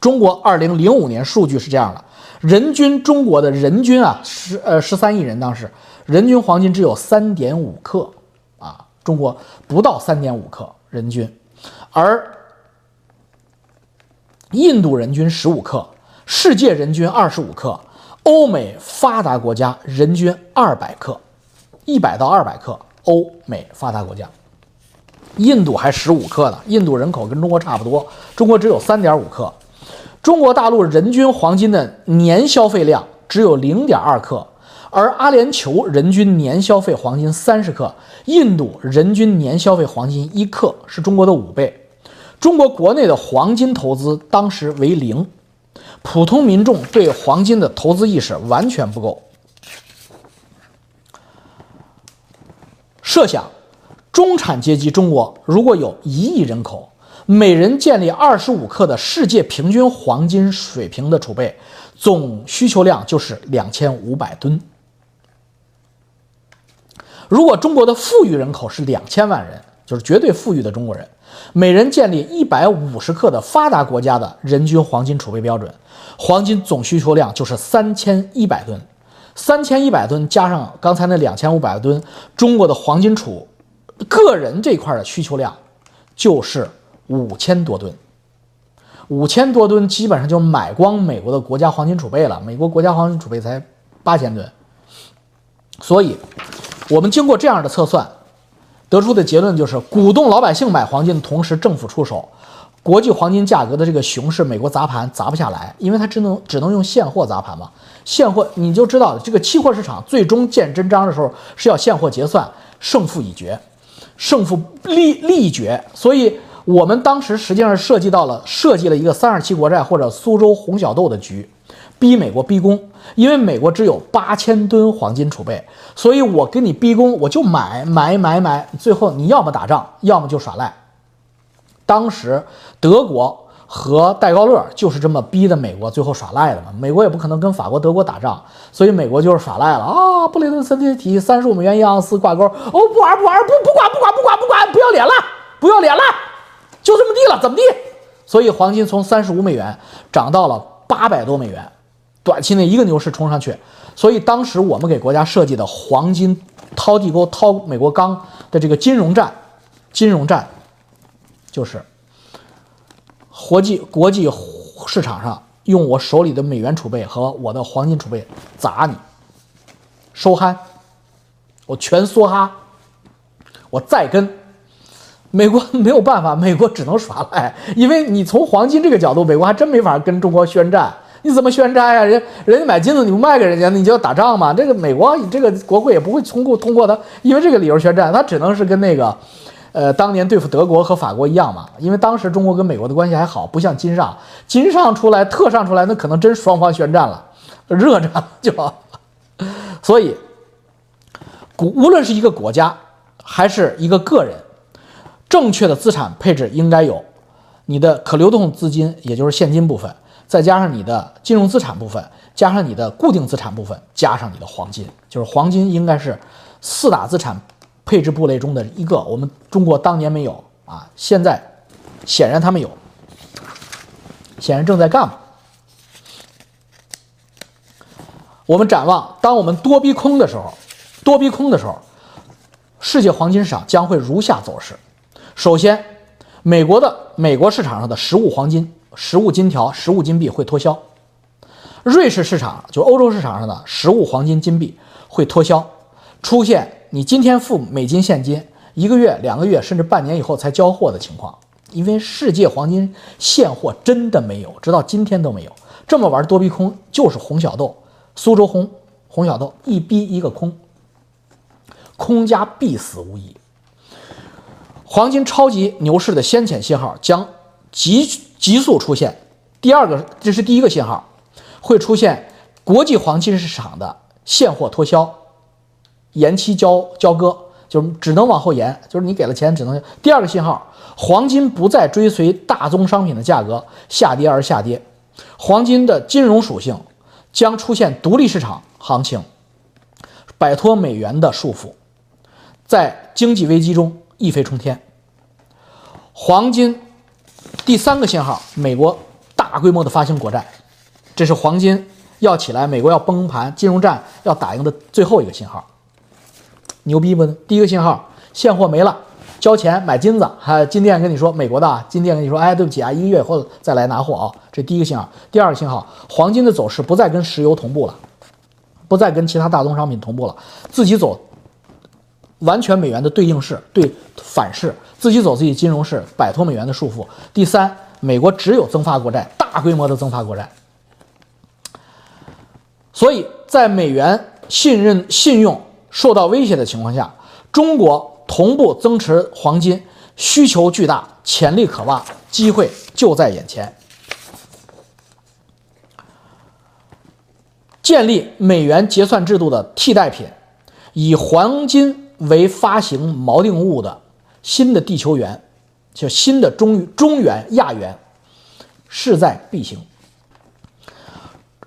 中国二零零五年数据是这样的：人均中国的人均啊十呃十三亿人当时人均黄金只有三点五克啊，中国不到三点五克人均，而印度人均十五克，世界人均二十五克，欧美发达国家人均二百克，一百到二百克。欧美发达国家，印度还十五克呢。印度人口跟中国差不多，中国只有三点五克。中国大陆人均黄金的年消费量只有零点二克，而阿联酋人均年消费黄金三十克，印度人均年消费黄金一克是中国的五倍。中国国内的黄金投资当时为零，普通民众对黄金的投资意识完全不够。设想，中产阶级中国如果有一亿人口，每人建立二十五克的世界平均黄金水平的储备，总需求量就是两千五百吨。如果中国的富裕人口是两千万人，就是绝对富裕的中国人，每人建立一百五十克的发达国家的人均黄金储备标准，黄金总需求量就是三千一百吨。三千一百吨加上刚才那两千五百吨，中国的黄金储个人这块的需求量就是五千多吨。五千多吨基本上就买光美国的国家黄金储备了。美国国家黄金储备才八千吨，所以我们经过这样的测算，得出的结论就是：鼓动老百姓买黄金的同时，政府出手。国际黄金价格的这个熊市，美国砸盘砸不下来，因为它只能只能用现货砸盘嘛。现货你就知道，这个期货市场最终见真章的时候是要现货结算，胜负已决，胜负立立决。所以我们当时实际上设计到了设计了一个三二七国债或者苏州红小豆的局，逼美国逼宫，因为美国只有八千吨黄金储备，所以我给你逼宫，我就买买买买，最后你要么打仗，要么就耍赖。当时德国和戴高乐就是这么逼的美国最后耍赖的嘛，美国也不可能跟法国、德国打仗，所以美国就是耍赖了啊！布雷顿森林体三十五美元一盎司挂钩，哦，不玩不玩不不管不管不管不管，不要脸了，不要脸了，就这么地了，怎么地？所以黄金从三十五美元涨到了八百多美元，短期内一个牛市冲上去。所以当时我们给国家设计的黄金掏地沟、掏美国钢的这个金融战，金融战。就是国际国际市场上用我手里的美元储备和我的黄金储备砸你，收憨，我全梭哈，我再跟美国没有办法，美国只能耍赖，因为你从黄金这个角度，美国还真没法跟中国宣战。你怎么宣战呀？人人家买金子你不卖给人家，你就要打仗嘛？这个美国你这个国会也不会通过通过他，因为这个理由宣战，他只能是跟那个。呃，当年对付德国和法国一样嘛，因为当时中国跟美国的关系还好，不像金上，金上出来特上出来，那可能真双方宣战了，热战就。所以，无无论是一个国家还是一个个人，正确的资产配置应该有你的可流动资金，也就是现金部分，再加上你的金融资产部分，加上你的固定资产部分，加上你的黄金，就是黄金应该是四大资产。配置部类中的一个，我们中国当年没有啊，现在显然他们有，显然正在干嘛。我们展望，当我们多逼空的时候，多逼空的时候，世界黄金市场将会如下走势：首先，美国的美国市场上的实物黄金、实物金条、实物金币会脱销；瑞士市场就欧洲市场上的实物黄金、金币会脱销，出现。你今天付美金现金，一个月、两个月，甚至半年以后才交货的情况，因为世界黄金现货真的没有，直到今天都没有。这么玩多逼空就是红小豆，苏州红红小豆一逼一个空，空家必死无疑。黄金超级牛市的先遣信号将急急速出现，第二个，这是第一个信号，会出现国际黄金市场的现货脱销、延期交交割，就是只能往后延，就是你给了钱只能。第二个信号，黄金不再追随大宗商品的价格下跌而下跌，黄金的金融属性将出现独立市场行情，摆脱美元的束缚，在经济危机中一飞冲天。黄金第三个信号，美国。大规模的发行国债，这是黄金要起来，美国要崩盘，金融战要打赢的最后一个信号，牛逼不？第一个信号，现货没了，交钱买金子，还金店跟你说，美国的金店跟你说，哎，对不起啊，一个月以后再来拿货啊，这第一个信号。第二个信号，黄金的走势不再跟石油同步了，不再跟其他大宗商品同步了，自己走，完全美元的对应式对反式，自己走自己金融式，摆脱美元的束缚。第三。美国只有增发国债，大规模的增发国债，所以在美元信任信用受到威胁的情况下，中国同步增持黄金，需求巨大，潜力可挖，机会就在眼前。建立美元结算制度的替代品，以黄金为发行锚定物的新的地球元。就新的中中原亚元势在必行，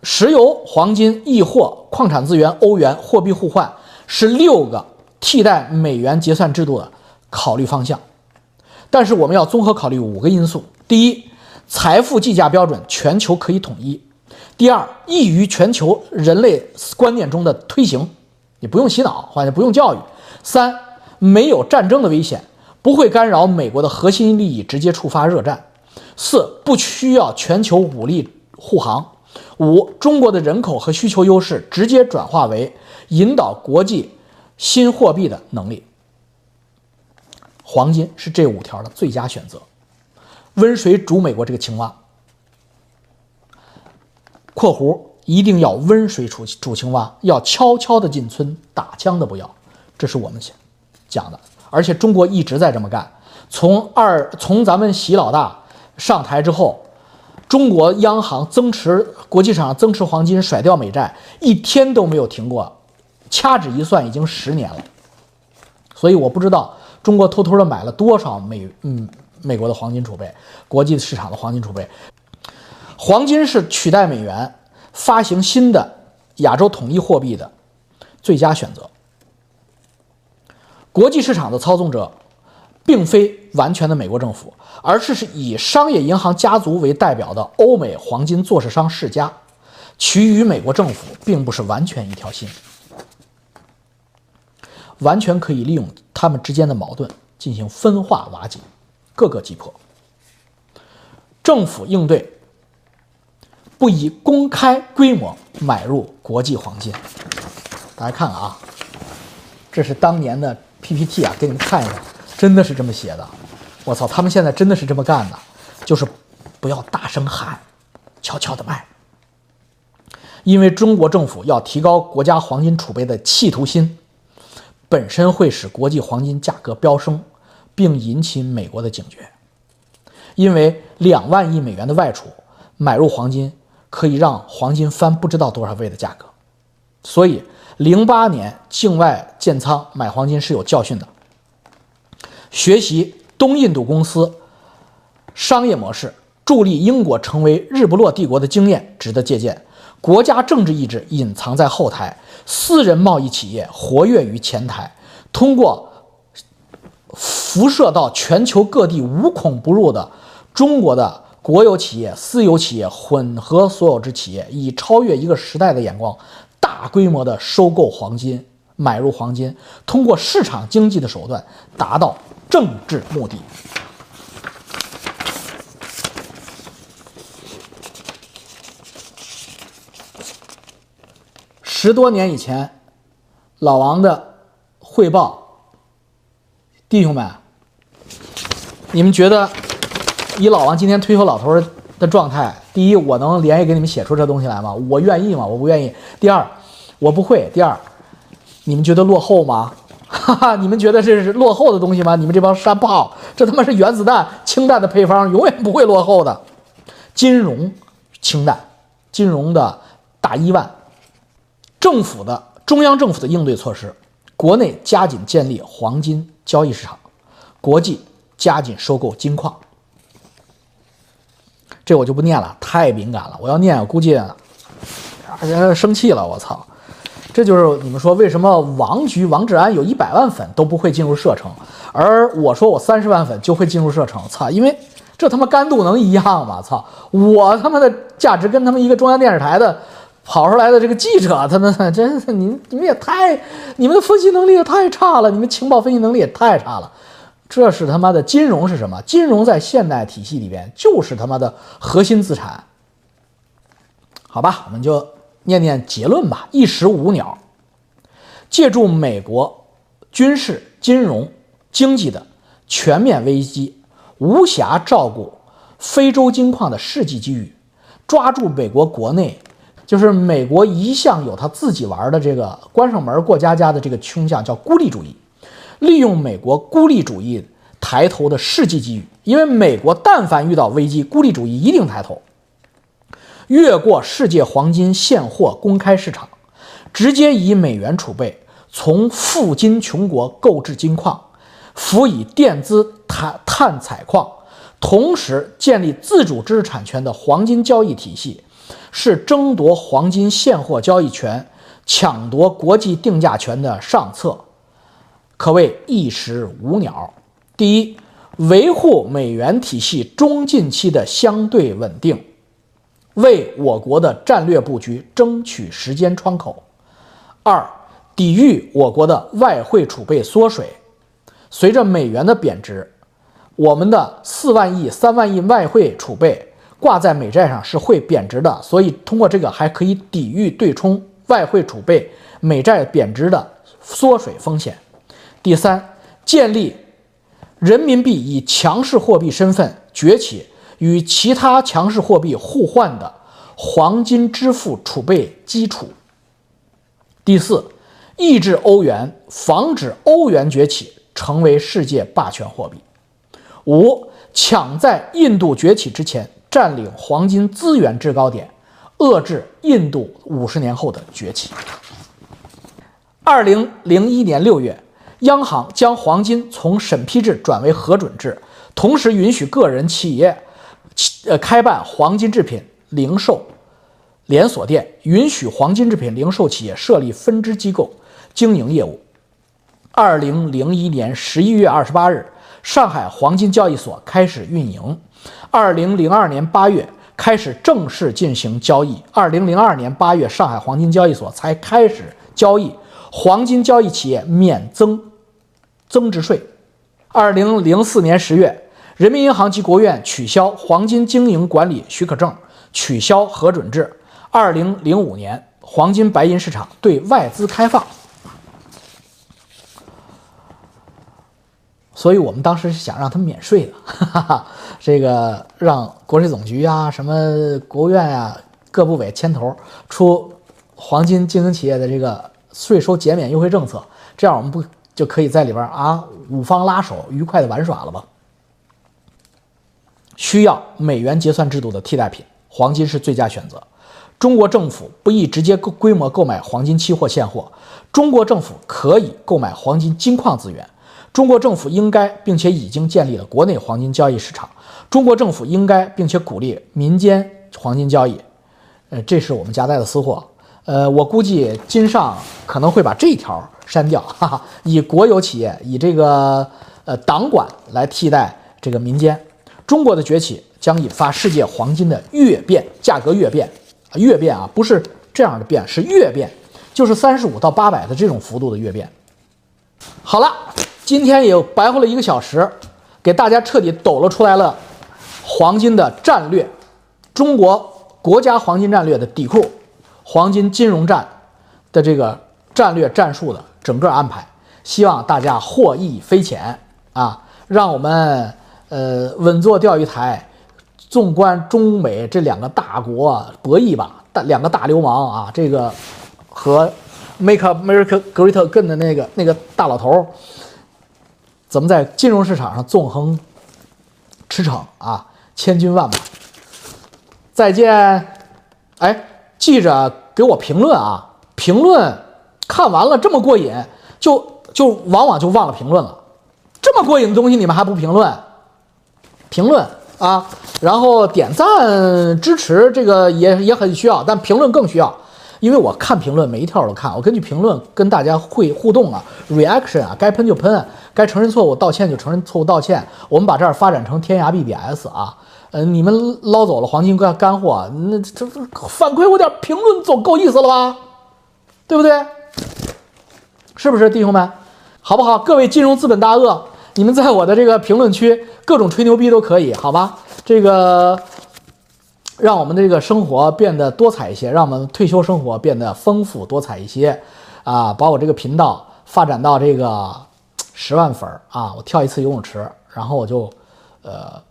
石油、黄金、易货、矿产资源、欧元货币互换是六个替代美元结算制度的考虑方向。但是我们要综合考虑五个因素：第一，财富计价标准全球可以统一；第二，易于全球人类观念中的推行，你不用洗脑或者不用教育；三，没有战争的危险。不会干扰美国的核心利益，直接触发热战。四不需要全球武力护航。五中国的人口和需求优势直接转化为引导国际新货币的能力。黄金是这五条的最佳选择。温水煮美国这个青蛙（括弧一定要温水煮煮青蛙，要悄悄的进村，打枪的不要），这是我们讲的。而且中国一直在这么干，从二从咱们习老大上台之后，中国央行增持国际市场增持黄金，甩掉美债，一天都没有停过，掐指一算已经十年了。所以我不知道中国偷偷的买了多少美嗯美国的黄金储备，国际市场的黄金储备。黄金是取代美元发行新的亚洲统一货币的最佳选择。国际市场的操纵者，并非完全的美国政府，而是是以商业银行家族为代表的欧美黄金做市商世家，其与美国政府并不是完全一条心，完全可以利用他们之间的矛盾进行分化瓦解，各个击破。政府应对，不以公开规模买入国际黄金。大家看看啊，这是当年的。PPT 啊，给你们看一下，真的是这么写的。我操，他们现在真的是这么干的，就是不要大声喊，悄悄的卖。因为中国政府要提高国家黄金储备的企图心，本身会使国际黄金价格飙升，并引起美国的警觉。因为两万亿美元的外储买入黄金，可以让黄金翻不知道多少倍的价格，所以。零八年境外建仓买黄金是有教训的，学习东印度公司商业模式，助力英国成为日不落帝国的经验值得借鉴。国家政治意志隐藏在后台，私人贸易企业活跃于前台，通过辐射到全球各地无孔不入的中国的国有企业、私有企业、混合所有制企业，以超越一个时代的眼光。大规模的收购黄金，买入黄金，通过市场经济的手段达到政治目的。十多年以前，老王的汇报，弟兄们，你们觉得以老王今天退休老头的状态？第一，我能连夜给你们写出这东西来吗？我愿意吗？我不愿意。第二，我不会。第二，你们觉得落后吗？哈哈，你们觉得这是落后的东西吗？你们这帮山炮，这他妈是原子弹、氢弹的配方，永远不会落后的。金融氢弹，金融的大一万，政府的中央政府的应对措施，国内加紧建立黄金交易市场，国际加紧收购金矿。这我就不念了，太敏感了。我要念，我估计人生气了。我操！这就是你们说为什么王局王志安有一百万粉都不会进入射程，而我说我三十万粉就会进入射程。操！因为这他妈干度能一样吗？操！我他妈的价值跟他们一个中央电视台的跑出来的这个记者，他们 [laughs] 真是你你们也太你们的分析能力也太差了，你们情报分析能力也太差了。这是他妈的金融是什么？金融在现代体系里边就是他妈的核心资产。好吧，我们就念念结论吧。一石五鸟，借助美国军事、金融、经济的全面危机，无暇照顾非洲金矿的世纪机遇，抓住美国国内，就是美国一向有他自己玩的这个关上门过家家的这个倾向，叫孤立主义。利用美国孤立主义抬头的世纪机遇，因为美国但凡遇到危机，孤立主义一定抬头，越过世界黄金现货公开市场，直接以美元储备从富金穷国购置金矿，辅以垫资碳碳采矿，同时建立自主知识产权的黄金交易体系，是争夺黄金现货交易权、抢夺国际定价权的上策。可谓一石五鸟。第一，维护美元体系中近期的相对稳定，为我国的战略布局争取时间窗口；二，抵御我国的外汇储备缩水。随着美元的贬值，我们的四万亿、三万亿外汇储备挂在美债上是会贬值的，所以通过这个还可以抵御对冲外汇储备美债贬值的缩水风险。第三，建立人民币以强势货币身份崛起与其他强势货币互换的黄金支付储备基础。第四，抑制欧元，防止欧元崛起成为世界霸权货币。五，抢在印度崛起之前占领黄金资源制高点，遏制印度五十年后的崛起。二零零一年六月。央行将黄金从审批制转为核准制，同时允许个人企业，呃开办黄金制品零售连锁店，允许黄金制品零售企业设立分支机构经营业务。二零零一年十一月二十八日，上海黄金交易所开始运营。二零零二年八月开始正式进行交易。二零零二年八月，上海黄金交易所才开始交易黄金交易企业免增。增值税。二零零四年十月，人民银行及国务院取消黄金经营管理许可证，取消核准制。二零零五年，黄金白银市场对外资开放。所以我们当时是想让他们免税的，哈哈哈，这个让国税总局啊、什么国务院啊、各部委牵头出黄金经营企业的这个税收减免优惠政策，这样我们不。就可以在里边啊，五方拉手，愉快的玩耍了吗？需要美元结算制度的替代品，黄金是最佳选择。中国政府不宜直接购规模购买黄金期货现货，中国政府可以购买黄金金矿资源。中国政府应该并且已经建立了国内黄金交易市场。中国政府应该并且鼓励民间黄金交易。呃，这是我们夹带的私货。呃，我估计金上可能会把这一条。删掉，哈哈，以国有企业、以这个呃党管来替代这个民间。中国的崛起将引发世界黄金的跃变，价格跃变，跃变啊，不是这样的变，是跃变，就是三十五到八百的这种幅度的跃变。好了，今天也白活了一个小时，给大家彻底抖了出来了黄金的战略，中国国家黄金战略的底库，黄金金融战的这个战略战术的。整个安排，希望大家获益匪浅啊！让我们呃稳坐钓鱼台，纵观中美这两个大国博弈吧，大两个大流氓啊，这个和 Make America Great Again 的那个那个大老头，怎么在金融市场上纵横驰骋啊，千军万马，再见。哎，记着给我评论啊！评论看完了这么过瘾，就就往往就忘了评论了。这么过瘾的东西你们还不评论？评论啊，然后点赞支持这个也也很需要，但评论更需要，因为我看评论每一条都看，我根据评论跟大家会互动啊，reaction 啊，该喷就喷，该承认错误道歉就承认错误道歉。我们把这儿发展成天涯 BBS 啊。呃，你们捞走了黄金干干货，那这这反馈我点评论总够意思了吧？对不对？是不是弟兄们？好不好？各位金融资本大鳄，你们在我的这个评论区各种吹牛逼都可以，好吧？这个让我们的这个生活变得多彩一些，让我们退休生活变得丰富多彩一些啊！把我这个频道发展到这个十万粉啊！我跳一次游泳池，然后我就呃。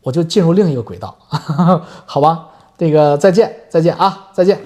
我就进入另一个轨道，[laughs] 好吧，这个再见，再见啊，再见。